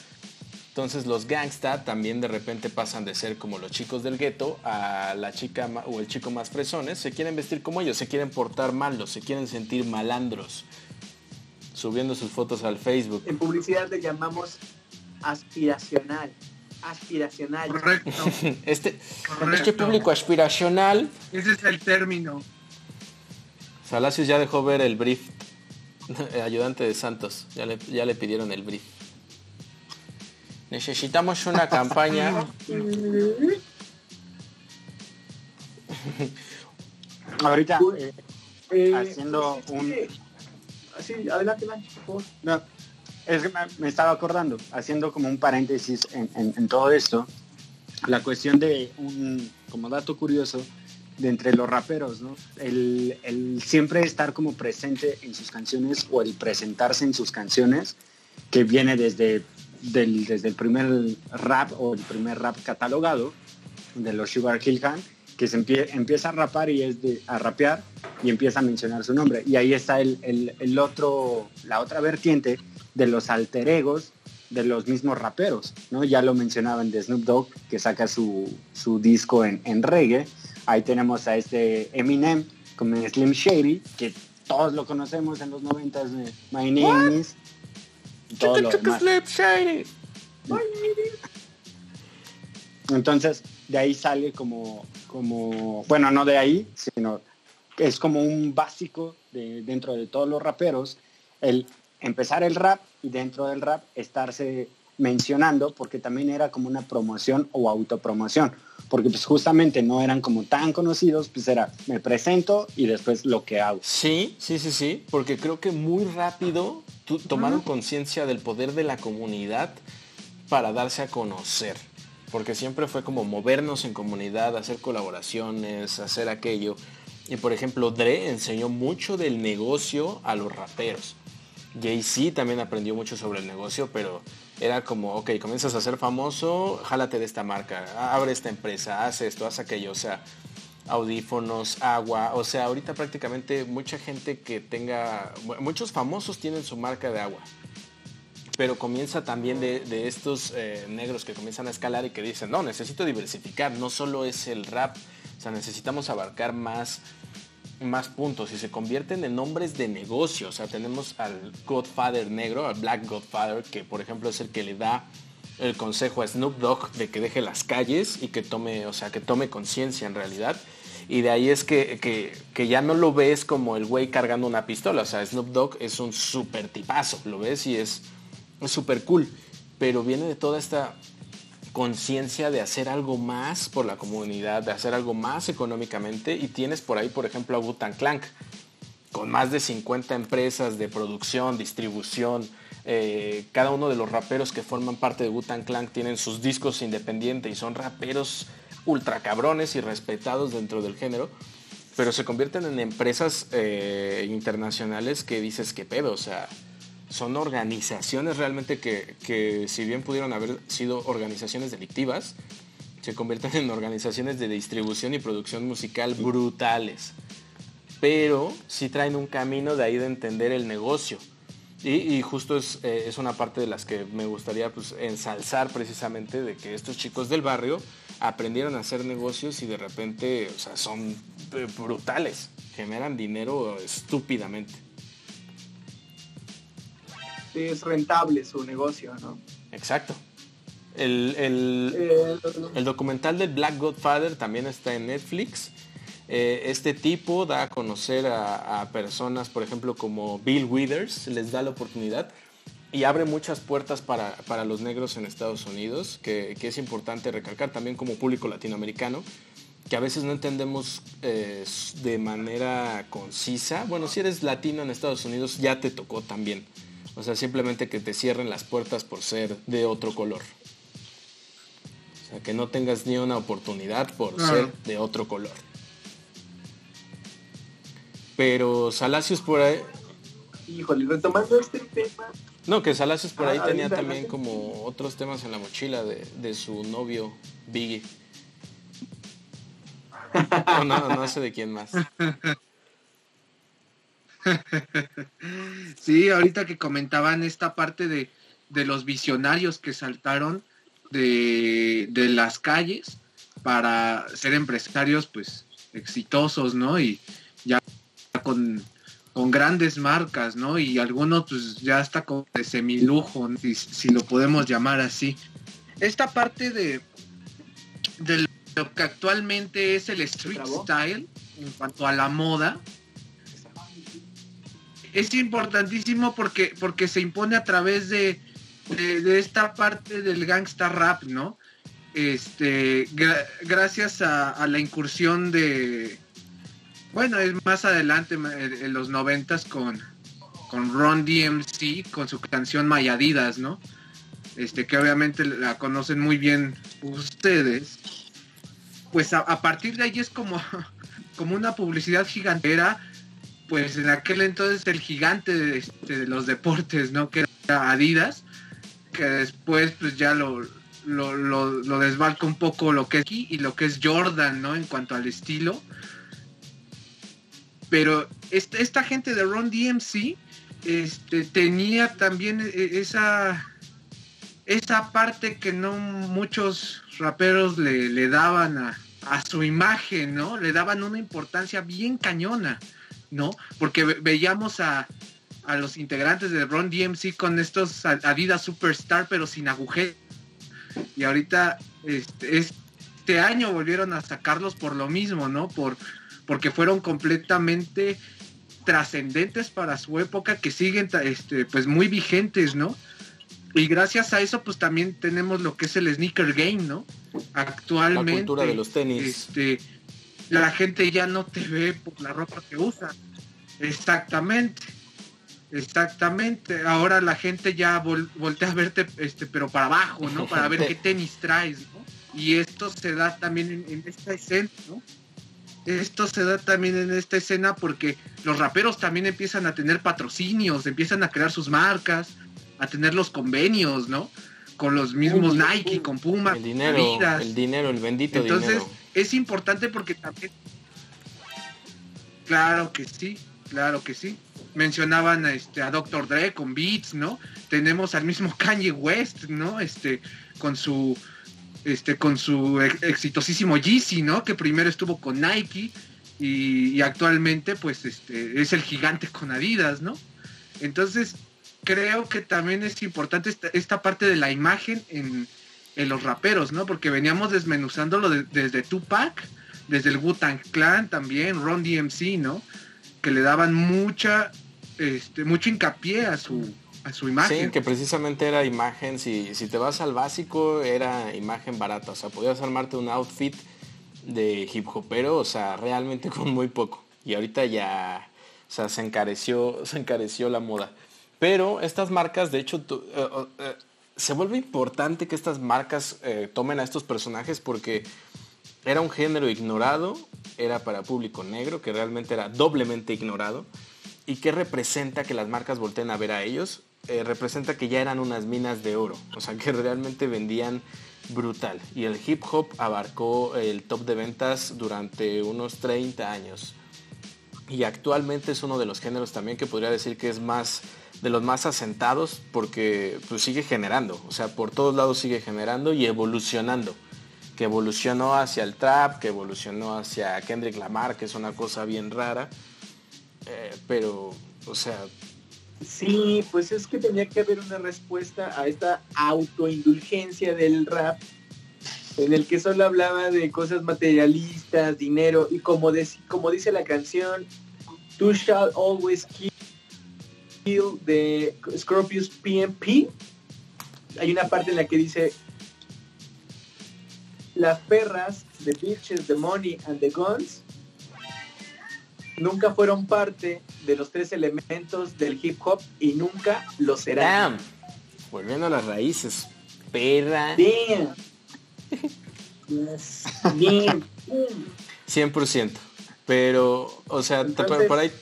Entonces los gangsta también de repente pasan de ser como los chicos del gueto a la chica o el chico más fresones, se quieren vestir como ellos, se quieren portar malos, se quieren sentir malandros, subiendo sus fotos al Facebook. En publicidad le llamamos aspiracional aspiracional. Correcto. Este, este público aspiracional. Ese es el término. Salacios ya dejó ver el brief. Ayudante de Santos. Ya le, ya le pidieron el brief. Necesitamos una campaña. Ahorita eh, eh, haciendo un. Sí, adelante, por No es que me, estaba acordando, haciendo como un paréntesis en, todo esto, la cuestión de un, como dato curioso, de entre los raperos, ¿no? El, siempre estar como presente en sus canciones o el presentarse en sus canciones, que viene desde, desde el primer rap o el primer rap catalogado de los Sugar Hill Gang, que se empieza a rapar y es de, a rapear y empieza a mencionar su nombre. Y ahí está el, el otro, la otra vertiente de los alter egos de los mismos raperos, ¿no? Ya lo mencionaban de Snoop Dogg, que saca su, disco en, reggae. Ahí tenemos a este Eminem con Slim Shady, que todos lo conocemos en los 90 de My Name is. Todo lo Slim Shady. Entonces, de ahí sale como, como, bueno, no de ahí, sino es como un básico de, dentro de todos los raperos, el empezar el rap y dentro del rap estarse mencionando porque también era como una promoción o autopromoción, porque pues justamente no eran como tan conocidos, pues era me presento y después lo que hago. Sí, sí, sí, sí, porque creo que muy rápido tomaron conciencia del poder de la comunidad para darse a conocer, porque siempre fue como movernos en comunidad, hacer colaboraciones, hacer aquello. Y por ejemplo, Dre enseñó mucho del negocio a los raperos. Jay-Z también aprendió mucho sobre el negocio, pero era como, ok, comienzas a ser famoso, jálate de esta marca, abre esta empresa, haz esto, haz aquello, o sea, audífonos, agua, o sea, ahorita prácticamente mucha gente que tenga, muchos famosos tienen su marca de agua, pero comienza también de, estos eh, negros que comienzan a escalar y que dicen, no, necesito diversificar, no solo es el rap, o sea, necesitamos abarcar más más puntos y se convierten en nombres de negocio. O sea, tenemos al Godfather negro, al Black Godfather, que por ejemplo es el que le da el consejo a Snoop Dogg de que deje las calles y que tome, o sea, que tome conciencia en realidad. Y de ahí es que, ya no lo ves como el güey cargando una pistola. O sea, Snoop Dogg es un súper tipazo, lo ves y es súper cool. Pero viene de toda esta conciencia de hacer algo más por la comunidad, de hacer algo más económicamente y tienes por ahí, por ejemplo, a Wutan Clank, con más de 50 empresas de producción, distribución. Eh, cada uno de los raperos que forman parte de Wutan Clank tienen sus discos independientes y son raperos ultra cabrones y respetados dentro del género, pero se convierten en empresas eh, internacionales que dices que pedo, o sea, son organizaciones realmente que, si bien pudieron haber sido organizaciones delictivas, se convierten en organizaciones de distribución y producción musical brutales. Pero sí traen un camino de ahí de entender el negocio. Y, justo es, eh, es, una parte de las que me gustaría pues, ensalzar precisamente de que estos chicos del barrio aprendieron a hacer negocios y de repente o sea, son eh, brutales, generan dinero estúpidamente es rentable su negocio, ¿no? Exacto. El, el, documental del Black Godfather también está en Netflix. Eh, este tipo da a conocer a, personas, por ejemplo, como Bill Withers, les da la oportunidad y abre muchas puertas para, los negros en Estados Unidos, que, es importante recalcar también como público latinoamericano, que a veces no entendemos eh, de manera concisa. Bueno, si eres latino en Estados Unidos, ya te tocó también. O sea, simplemente que te cierren las puertas por ser de otro color. O sea, que no tengas ni una oportunidad por ser de otro color. Pero Salacios por ahí... Híjole, retomando este tema... No, que Salacios por ahí ah, tenía también como otros temas en la mochila de, su novio Biggie. no, no sé de quién más. sí, ahorita que comentaban esta parte de, los visionarios que saltaron de, las calles para ser empresarios pues exitosos, ¿no? Y ya con, grandes marcas, ¿no? Y algunos pues ya hasta con de semilujo, si, si lo podemos llamar así. Esta parte de, de lo que actualmente es el street style en cuanto a la moda, es importantísimo porque, porque se impone a través de, esta parte del gangsta rap, ¿no? Este, gracias a, la incursión de, bueno, es más adelante en los noventas con, con Ron DMC, con su canción Mayadidas, ¿no? Este, que obviamente la conocen muy bien ustedes. Pues a, a partir de ahí es como, como una publicidad gigantera pues en aquel entonces el gigante de, este, los deportes, ¿no? Que era Adidas, que después pues ya lo, lo, desbalca un poco lo que es aquí y lo que es Jordan, ¿no? En cuanto al estilo. Pero esta, esta gente de Ron DMC este, tenía también e, esa, esa parte que no muchos raperos le, daban a su imagen, ¿no? Le daban una importancia bien cañona. ¿No? Porque veíamos a, los integrantes de Ron DMC con estos Adidas Superstar, pero sin agujeros. Y ahorita, este, este año volvieron a sacarlos por lo mismo, ¿no? Por, porque fueron completamente trascendentes para su época, que siguen este, pues muy vigentes, ¿no? Y gracias a eso, pues también tenemos lo que es el sneaker game, ¿no? Actualmente. La cultura de los tenis. Este, la gente ya no te ve por la ropa que usa. Exactamente. Exactamente. Ahora la gente ya voltea a verte, este, pero para abajo, ¿no? Para ver qué tenis traes, ¿no? Y esto se da también en, esta escena, ¿no? esto se da también en esta escena porque los raperos también empiezan a tener patrocinios, empiezan a crear sus marcas, a tener los convenios, ¿no? Con los mismos Nike, con Puma, el dinero, el dinero, el bendito Entonces, es importante porque también Claro que sí, claro que sí. Mencionaban a, este, a Dr. Dre con Beats, ¿no? Tenemos al mismo Kanye West, ¿no? Este, con su este, con su exitosísimo Yeezy, ¿no? Que primero estuvo con Nike y, actualmente, pues, este, es el gigante con Adidas, ¿no? Entonces, creo que también es importante esta, parte de la imagen en, los raperos, ¿no? Porque veníamos desmenuzándolo desde Tupac, desde el Wu-Tang Clan también, Ron DMC, ¿no? Que le daban mucha, este, mucho hincapié a su, su imagen. Que precisamente era imagen, si, si te vas al básico, era imagen barata. O sea, podías armarte un outfit de hip hopero, o sea, realmente con muy poco. Y ahorita ya, o sea, se encareció, se encareció la moda. Pero estas marcas, de hecho, eh, eh, se vuelve importante que estas marcas eh, tomen a estos personajes porque era un género ignorado, era para público negro, que realmente era doblemente ignorado. ¿Y qué representa que las marcas volteen a ver a ellos? Eh, representa que ya eran unas minas de oro, o sea que realmente vendían brutal. Y el hip hop abarcó el top de ventas durante unos 30 años. Y actualmente es uno de los géneros también que podría decir que es más de los más asentados porque pues, sigue generando, o sea, por todos lados sigue generando y evolucionando. Que evolucionó hacia el trap, que evolucionó hacia Kendrick Lamar, que es una cosa bien rara. Eh, pero, o sea, Sí, pues es que tenía que haber una respuesta a esta autoindulgencia del rap, en el que solo hablaba de cosas materialistas, dinero, y como, como dice la canción, tú shall always de Scorpius PMP. Hay una parte en la que dice, las perras, the bitches, the money and the guns nunca fueron parte de los tres elementos del hip hop y nunca lo serán. Damn. Volviendo a las raíces. Perra. Damn. 100%. Pero, o sea, por ahí...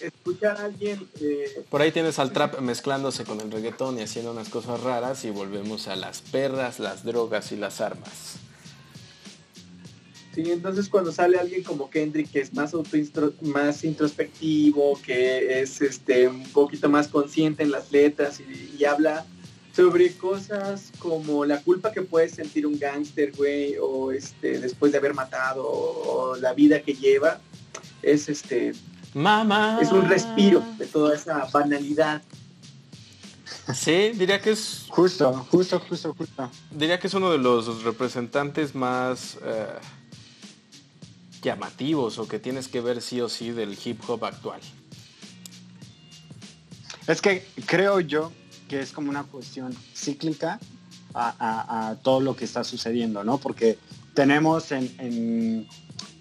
Escuchar a alguien... Eh, por ahí tienes al trap mezclándose con el reggaetón y haciendo unas cosas raras y volvemos a las perras, las drogas y las armas. Sí, entonces cuando sale alguien como Kendrick que es más más introspectivo, que es este un poquito más consciente en las letras y, habla sobre cosas como la culpa que puede sentir un gángster, güey, o este después de haber matado, o, la vida que lleva, es este Mamá. Es un respiro de toda esa banalidad. Sí, diría que es. Justo, justo, justo, justo. Diría que es uno de los representantes más. Eh, llamativos o que tienes que ver sí o sí del hip hop actual? Es que creo yo que es como una cuestión cíclica a, todo lo que está sucediendo, ¿no? Porque tenemos en,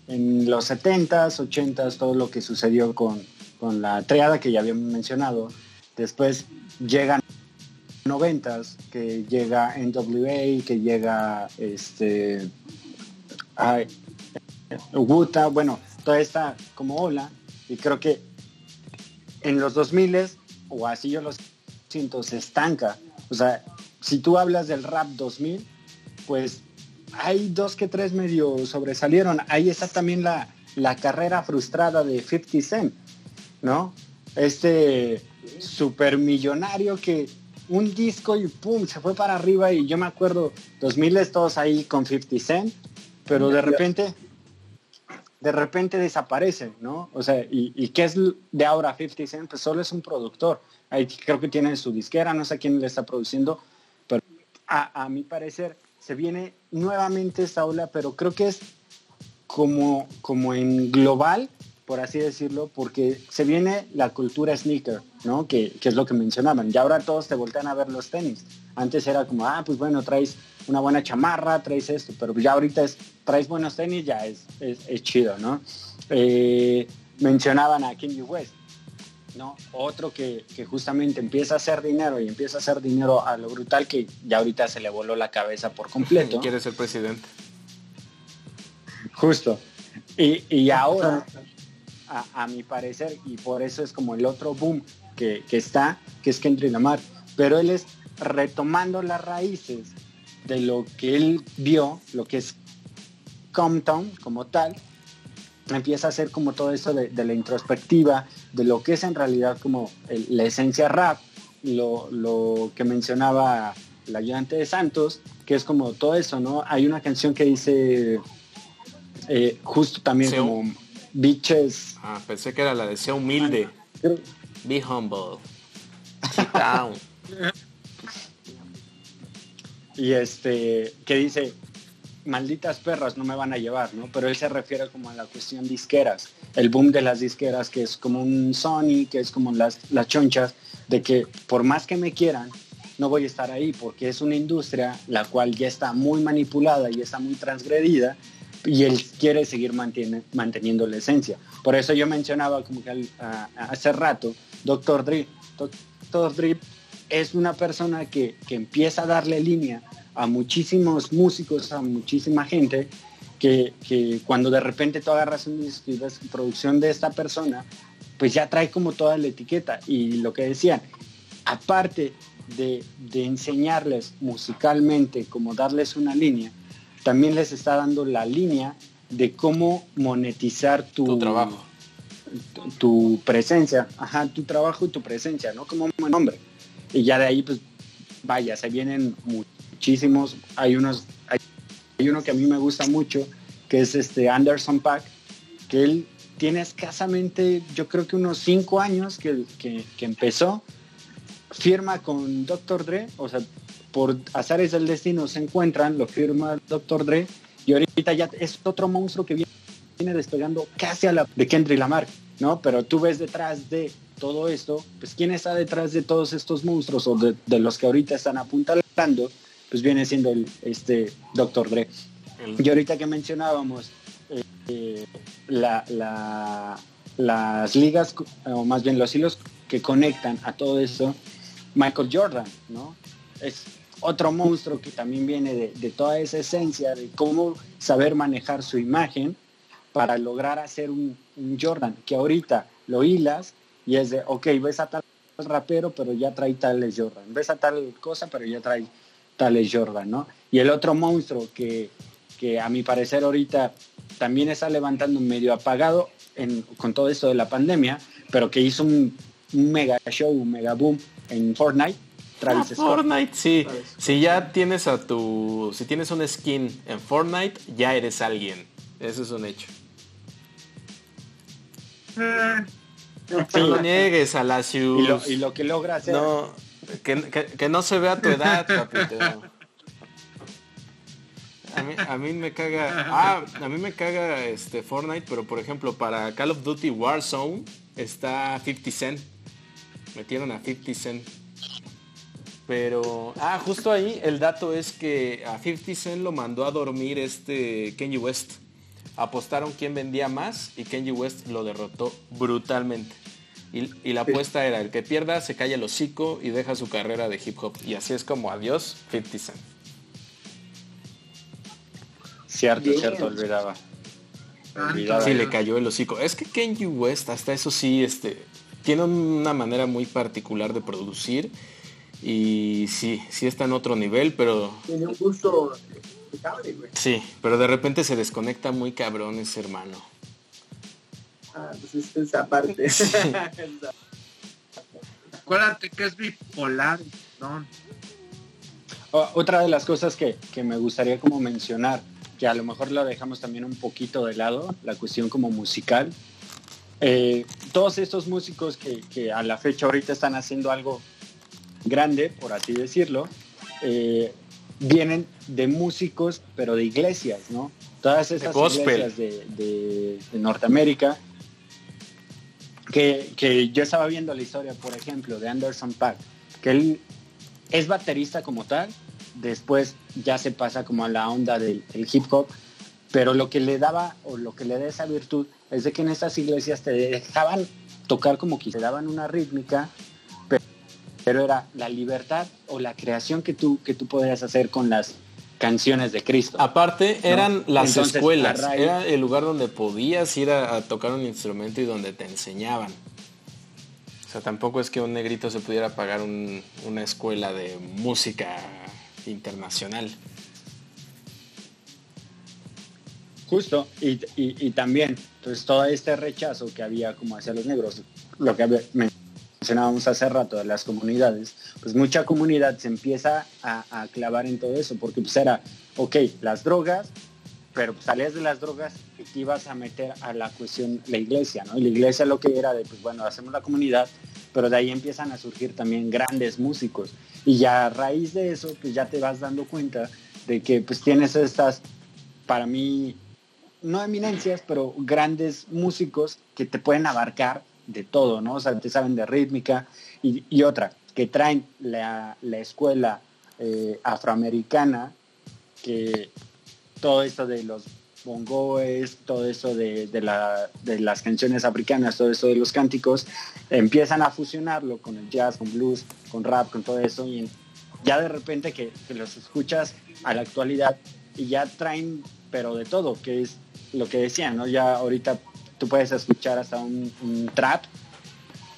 los 70s, 80s, todo lo que sucedió con, la triada que ya habíamos mencionado. Después llegan 90s, que llega NWA, que llega este, Uguta, bueno, toda esta como ola, y creo que en los 2000 o así yo lo siento, se estanca. O sea, si tú hablas del rap 2000, pues hay dos que tres medio sobresalieron. Ahí está también la, la carrera frustrada de 50 Cent, ¿no? Este supermillonario que un disco y pum, se fue para arriba y yo me acuerdo, 2000 todos ahí con 50 Cent, pero de repente de repente desaparece, ¿no? O sea, ¿y, qué es de ahora 50 Cent? Pues solo es un productor. Ahí creo que tiene su disquera, no sé quién le está produciendo, pero a, mi parecer se viene nuevamente esta ola, pero creo que es como, como en global, por así decirlo, porque se viene la cultura sneaker, ¿no? Que, que, es lo que mencionaban. Y ahora todos te voltean a ver los tenis. Antes era como, ah, pues bueno, traes una buena chamarra, traes esto, pero ya ahorita es, traes buenos tenis, ya es, es, chido, ¿no? Eh, mencionaban a Kanye West, ¿no? Otro que, justamente empieza a hacer dinero y empieza a hacer dinero a lo brutal que ya ahorita se le voló la cabeza por completo. quiere ser presidente. Justo. Y, ahora, a, mi parecer, y por eso es como el otro boom que, está, que es Kendrick Lamar, pero él es retomando las raíces de lo que él vio, lo que es Compton como tal, empieza a hacer como todo eso de, la introspectiva, de lo que es en realidad como la esencia rap, lo, lo, que mencionaba la ayudante de Santos, que es como todo eso, ¿no? Hay una canción que dice eh, justo también como bitches. Ah, pensé que era la de sea humilde. Be humble. Sit down. y este, que dice, malditas perras no me van a llevar, ¿no? Pero él se refiere como a la cuestión disqueras, el boom de las disqueras, que es como un Sony, que es como las, las chonchas, de que por más que me quieran, no voy a estar ahí, porque es una industria la cual ya está muy manipulada y está muy transgredida, y él quiere seguir manteniendo la esencia. Por eso yo mencionaba como que hace rato, Dr. Dre. Dr. Dre es una persona que, que empieza a darle línea a muchísimos músicos, a muchísima gente, que, que cuando de repente tú agarras una producción de esta persona, pues ya trae como toda la etiqueta. Y lo que decían, aparte de, de enseñarles musicalmente, como darles una línea, también les está dando la línea de cómo monetizar tu, trabajo. Tu, presencia, ajá, tu trabajo y tu presencia, ¿no? Como un nombre. Y ya de ahí, pues, vaya, se vienen muchísimos. Hay unos, hay, uno que a mí me gusta mucho, que es este Anderson Pack, que él tiene escasamente, yo creo que unos cinco años que, que, empezó, firma con Dr. Dre, o sea, por azares del destino se encuentran, lo firma Dr. Dre, y ahorita ya es otro monstruo que viene, despegando casi a la de Kendrick Lamar, ¿no? Pero tú ves detrás de todo esto, pues quién está detrás de todos estos monstruos o de, de los que ahorita están apuntando, pues viene siendo el este Dr. Dre. Y ahorita que mencionábamos eh, la, las ligas, o más bien los hilos que conectan a todo eso, Michael Jordan, ¿no? Es otro monstruo que también viene de, toda esa esencia de cómo saber manejar su imagen para lograr hacer un, un, Jordan, que ahorita lo hilas y es de, ok, ves a tal rapero, pero ya trae tales Jordan, ves a tal cosa, pero ya trae tales Jordan, ¿no? Y el otro monstruo que, que a mi parecer ahorita también está levantando un medio apagado con todo esto de la pandemia, pero que hizo un, mega show, un mega boom en Fortnite. Travis ah, Fortnite, sí. Si ya tienes a tu. Si tienes un skin en Fortnite, ya eres alguien. Eso es un hecho. No niegues a la ciudad. Y lo, que logra hacer. No, que, no se vea tu edad, papito. A mí, me caga. Ah, a mí me caga este Fortnite, pero por ejemplo, para Call of Duty Warzone está 50 Cent. Metieron a 50 Cent. Pero. Ah, justo ahí el dato es que a 50 Cent lo mandó a dormir este Kenny West. Apostaron quién vendía más y Kenny West lo derrotó brutalmente. Y, la apuesta era, el que pierda se calla el hocico y deja su carrera de hip hop. Y así es como adiós 50 Cent. Cierto, cierto, olvidaba. Sí, le cayó el hocico. Es que Kenji West, hasta eso sí, este, tiene una manera muy particular de producir. Y sí, sí está en otro nivel, pero... Tiene un gusto Sí, pero de repente se desconecta muy cabrón ese hermano. Ah, pues esa parte. Acuérdate que es bipolar, ¿no? Otra de las cosas que, me gustaría como mencionar, que a lo mejor lo dejamos también un poquito de lado, la cuestión como musical. Eh, todos estos músicos que, a la fecha ahorita están haciendo algo grande, por así decirlo, eh, vienen de músicos, pero de iglesias, ¿no? Todas esas iglesias de, Norteamérica que, yo estaba viendo la historia, por ejemplo, de Anderson Paak, que él es baterista como tal, después ya se pasa como a la onda del, hip hop, pero lo que le daba o lo que le da esa virtud es de que en estas iglesias te dejaban tocar como que te daban una rítmica, pero, era la libertad o la creación que tú, que tú podías hacer con las, canciones de Cristo. Aparte, eran las escuelas, era el lugar donde podías ir a, tocar un instrumento y donde te enseñaban. O sea, tampoco es que un negrito se pudiera pagar una escuela de música internacional. Justo, y, también, pues todo este rechazo que había como hacia los negros, lo que mencionábamos hace rato de las comunidades, pues mucha comunidad se empieza a, clavar en todo eso, porque pues era, ok, las drogas, pero pues, salías de las drogas y te ibas a meter a la cuestión, la iglesia, ¿no? Y la iglesia lo que era de, pues bueno, hacemos la comunidad, pero de ahí empiezan a surgir también grandes músicos. Y ya a raíz de eso, pues ya te vas dando cuenta de que pues tienes estas, para mí, no eminencias, pero grandes músicos que te pueden abarcar de todo, ¿no? O sea, te saben de rítmica y, otra, que traen la, escuela eh, afroamericana, que todo esto de los bongoes, todo eso de, de, las canciones africanas, todo eso de los cánticos, empiezan a fusionarlo con el jazz, con blues, con rap, con todo eso, y ya de repente que, que los escuchas a la actualidad y ya traen, pero de todo, que es lo que decían, ¿no? Ya ahorita tú puedes escuchar hasta un, trap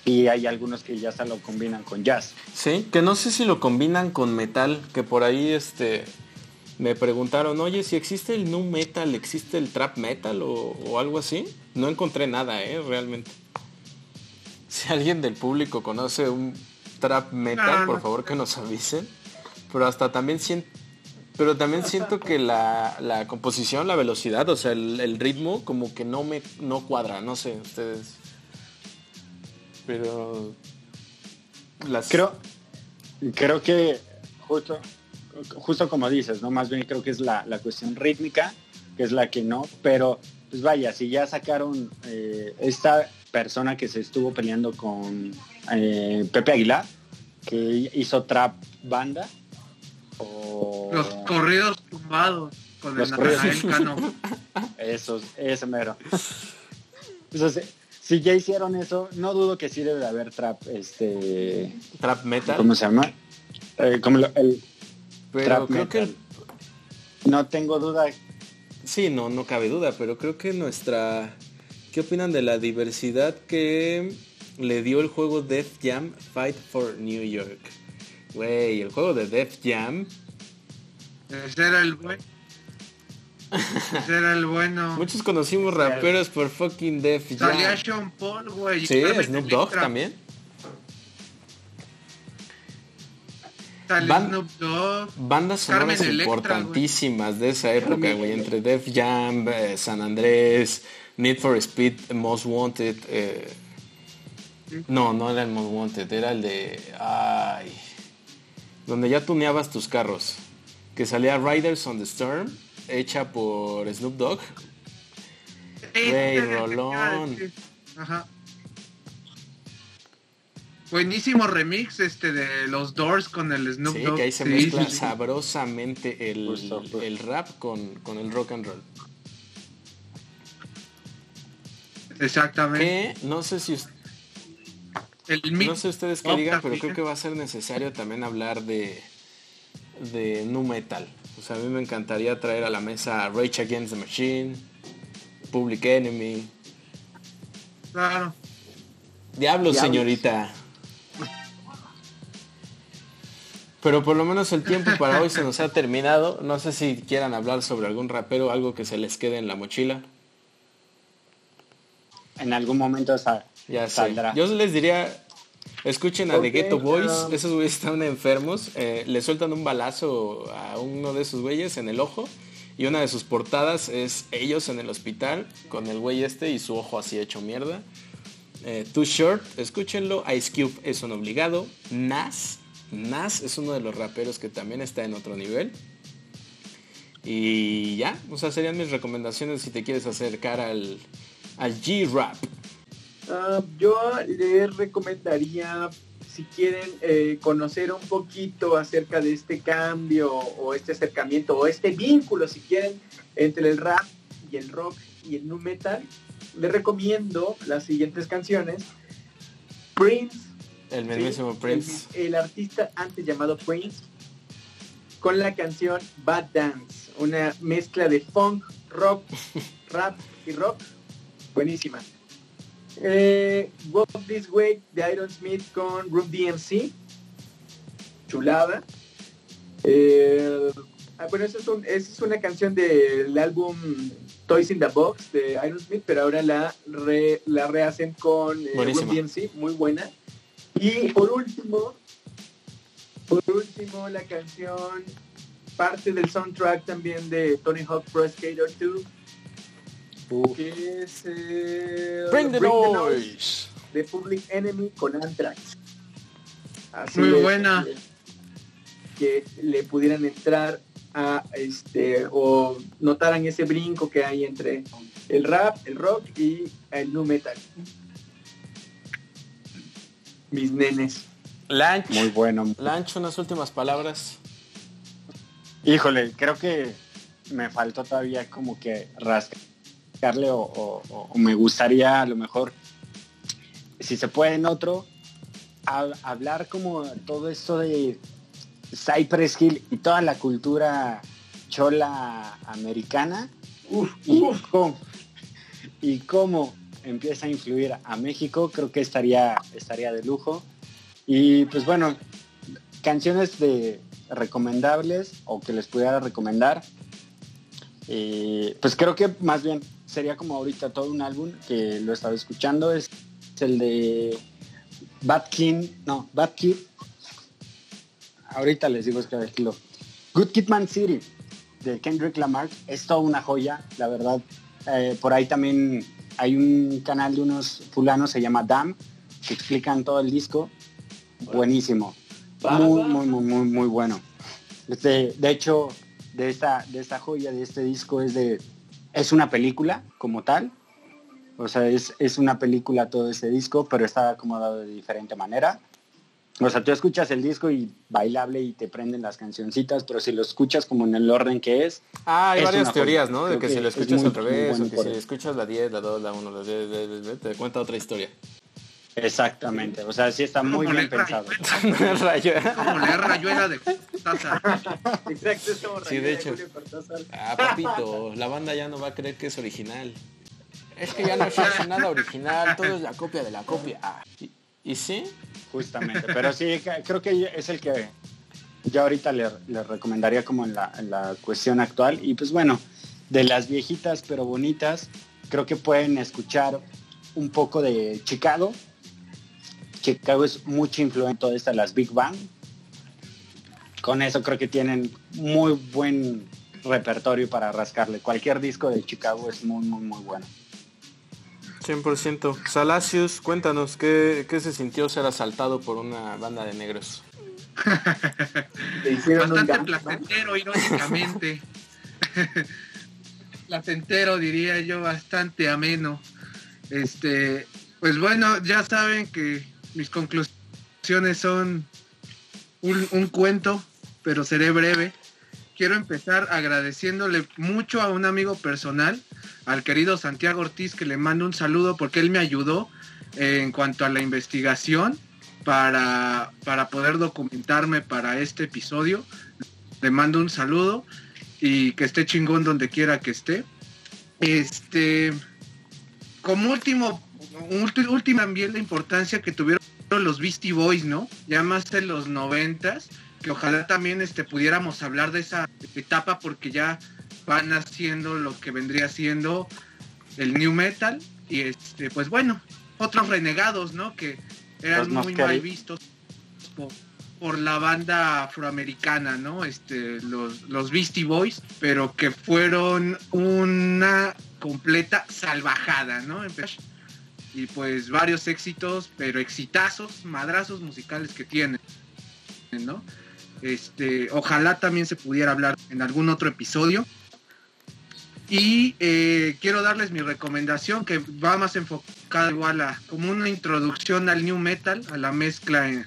y hay algunos que ya se lo combinan con jazz. Sí, que no sé si lo combinan con metal, que por ahí este me preguntaron, oye, si existe el nu metal, ¿existe el trap metal o, algo así? No encontré nada, ¿eh? Realmente. Si alguien del público conoce un trap metal, por favor que nos avisen. Pero hasta también siento pero también siento que la, composición, la velocidad, o sea, el, ritmo como que no me no cuadra, no sé, ustedes. Pero creo creo que justo justo como dices, ¿no? Más bien creo que es la, cuestión rítmica, que es la que no, pero pues vaya, si ya sacaron eh, esta persona que se estuvo peleando con eh, Pepe Aguilar, que hizo trap banda, los corridos tumbados con el corridos. Cano. Esos, ese mero. si ya hicieron eso, no dudo que sí debe de haber trap, este... Trap metal. ¿Cómo se llama? Eh, como el pero creo que No tengo duda. Sí, no, no cabe duda, pero creo que nuestra... ¿Qué opinan de la diversidad que le dio el juego Def Jam Fight for New York? Güey, el juego de Def Jam. Ese era el bueno. Ese era el bueno. Muchos conocimos raperos por fucking Def Jam. Salía Sean Paul, güey. Sí, Snoop Dogg también. Snoop Dogg. Bandas sonoras importantísimas de esa época, güey. Entre Def Jam, eh, San Andrés, Need for Speed, Most Wanted. Eh, no, no era el Most Wanted, era el de. Ay donde ya tuneabas tus carros. Que salía Riders on the Storm, hecha por Snoop Dogg. Rey Rolón. Ajá. Buenísimo remix este de los Doors con el Snoop Dogg. Sí, que ahí se mezcla sabrosamente el, el rap con, con, el rock and roll. Exactamente. Que no sé si no sé ustedes qué digan, pero creo que va a ser necesario también hablar de, de nu metal. O sea, a mí me encantaría traer a la mesa Rage Against the Machine, Public Enemy. Claro. Diablo, señorita. Pero por lo menos el tiempo para hoy se nos ha terminado. No sé si quieran hablar sobre algún rapero, algo que se les quede en la mochila. En algún momento esa ya saldrá. Yo les diría, escuchen a The Ghetto Boys, esos güeyes están enfermos, eh, le sueltan un balazo a uno de esos güeyes en el ojo y una de sus portadas es ellos en el hospital con el güey este y su ojo así hecho mierda. Eh, Too Short, escúchenlo. Ice Cube es un obligado. Nas, Nas es uno de los raperos que también está en otro nivel. Y ya, o sea, serían mis recomendaciones si te quieres acercar al, al G-Rap. Ah, yo les recomendaría, si quieren eh, conocer un poquito acerca de este cambio o este acercamiento o este vínculo, si quieren, entre el rap y el rock y el nu metal, les recomiendo las siguientes canciones. Prince. El mismísimo Prince. El, artista antes llamado Prince. con la canción Bad Dance, una mezcla de funk, rock, rap y rock. Buenísima. Eh, Walk This Way de Iron Smith con Room DMC. Chulada. Eh, ah, bueno, esa es, una canción del álbum Toys in the Box de Iron Smith, pero ahora la, la rehacen con eh, Room DMC, muy buena. Y por último, por último, la canción, parte del soundtrack también de Tony Hawk Pro Skater 2, que es eh, Bring, the, noise. de Public Enemy con Anthrax. Muy buena. Que, le pudieran entrar a este o notaran ese brinco que hay entre el rap, el rock y el nu metal. Mis nenes. Lanch. Muy bueno. Lanch, unas últimas palabras. Híjole, creo que me faltó todavía como que o, me gustaría a lo mejor, si se puede en otro, hablar como todo esto de Cypress Hill y toda la cultura chola americana y, Cómo, y cómo empieza a influir a México, creo que estaría, estaría de lujo. Y pues bueno, canciones de recomendables o que les pudiera recomendar. Eh, pues creo que más bien sería como ahorita todo un álbum que lo estaba escuchando. Es, el de Bad King, no, Bad Kid. Ahorita les digo, es que lo. Good Kid Man City de Kendrick Lamar es toda una joya, la verdad. Eh, por ahí también hay un canal de unos fulanos, se llama Dam, que explican todo el disco buenísimo. Muy, muy, muy, muy, muy bueno. Este, de hecho, de esta, de esta joya, de este disco, es de. Es una película como tal. O sea, es, es una película todo este disco, pero está acomodado de diferente manera. O sea, tú escuchas el disco y bailable y te prenden las cancioncitas, pero si lo escuchas como en el orden que es. Ah, hay varias teorías, ¿no? De que, si lo escuchas al revés, o que si escuchas la 10, la 2, la 1, la 10, te cuenta otra historia. Exactamente, o sea, sí está muy bien pensado. como leer rayuela de taza. Exacto, es como sí, de hecho. Ah, papito, la banda ya no va a creer que es original. Es que ya no se hace nada original, todo es la copia de la copia. Ah, ¿y, sí? Justamente, pero sí, creo que es el que yo ahorita le, recomendaría como en la, en la cuestión actual. Y pues bueno, de las viejitas pero bonitas, creo que pueden escuchar un poco de Chicago, Chicago es en toda esta, las Big Bang. Con eso creo que tienen muy buen repertorio para rascarle. Cualquier disco de Chicago es muy, muy, muy bueno. 100%. Salacius, cuéntanos, ¿qué, se sintió ser asaltado por una banda de negros? Bastante placentero, irónicamente. placentero, diría yo, bastante ameno. Este, pues bueno, ya saben que mis conclusiones son un, cuento, pero seré breve. Quiero empezar agradeciéndole mucho a un amigo personal, al querido Santiago Ortiz, que le mando un saludo porque él me ayudó en cuanto a la investigación para, para poder documentarme para este episodio. Le mando un saludo y que esté chingón donde quiera que esté. Este, como último, última también la importancia que tuvieron los Beastie Boys, ¿no? Ya más de los noventas, que ojalá también este, pudiéramos hablar de esa etapa porque ya van haciendo lo que vendría siendo el new metal y este pues bueno otros renegados no que eran muy mal vistos por, la banda afroamericana no este los los Beastie Boys pero que fueron una completa salvajada no y pues varios éxitos, pero exitazos, madrazos musicales que tienen, ¿no? Este, ojalá también se pudiera hablar en algún otro episodio. Y eh, quiero darles mi recomendación que va más enfocada igual a como una introducción al new metal, a la mezcla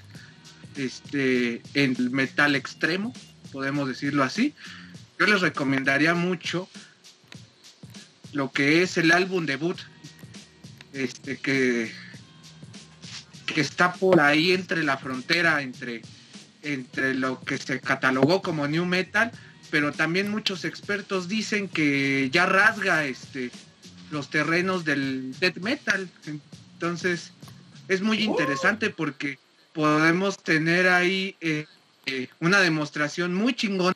este, en el metal extremo, podemos decirlo así. Yo les recomendaría mucho lo que es el álbum debut este, que, que está por ahí entre la frontera entre entre lo que se catalogó como new metal, pero también muchos expertos dicen que ya rasga este los terrenos del death metal. Entonces, es muy interesante porque podemos tener ahí eh, eh, una demostración muy chingona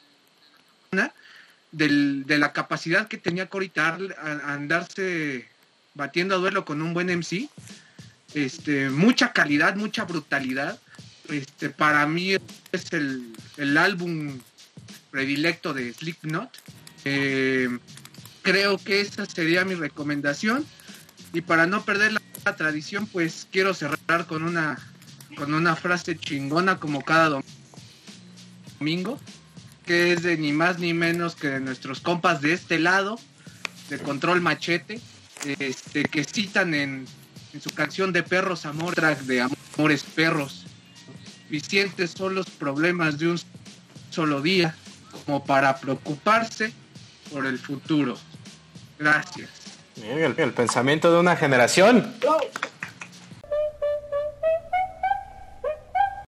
del, de la capacidad que tenía Coritar a, andarse batiendo a duelo con un buen MC. Este, mucha calidad, mucha brutalidad. Este, para mí es el, el álbum predilecto de Slipknot. Eh, creo que esa sería mi recomendación. Y para no perder la, la, tradición, pues quiero cerrar con una, con una frase chingona como cada domingo que es de ni más ni menos que de nuestros compas de este lado, de Control Machete, este, que citan en, en su canción de Perros Amor, track de Amores Perros. Suficientes son los problemas de un solo día como para preocuparse por el futuro. Gracias. El, el pensamiento de una generación.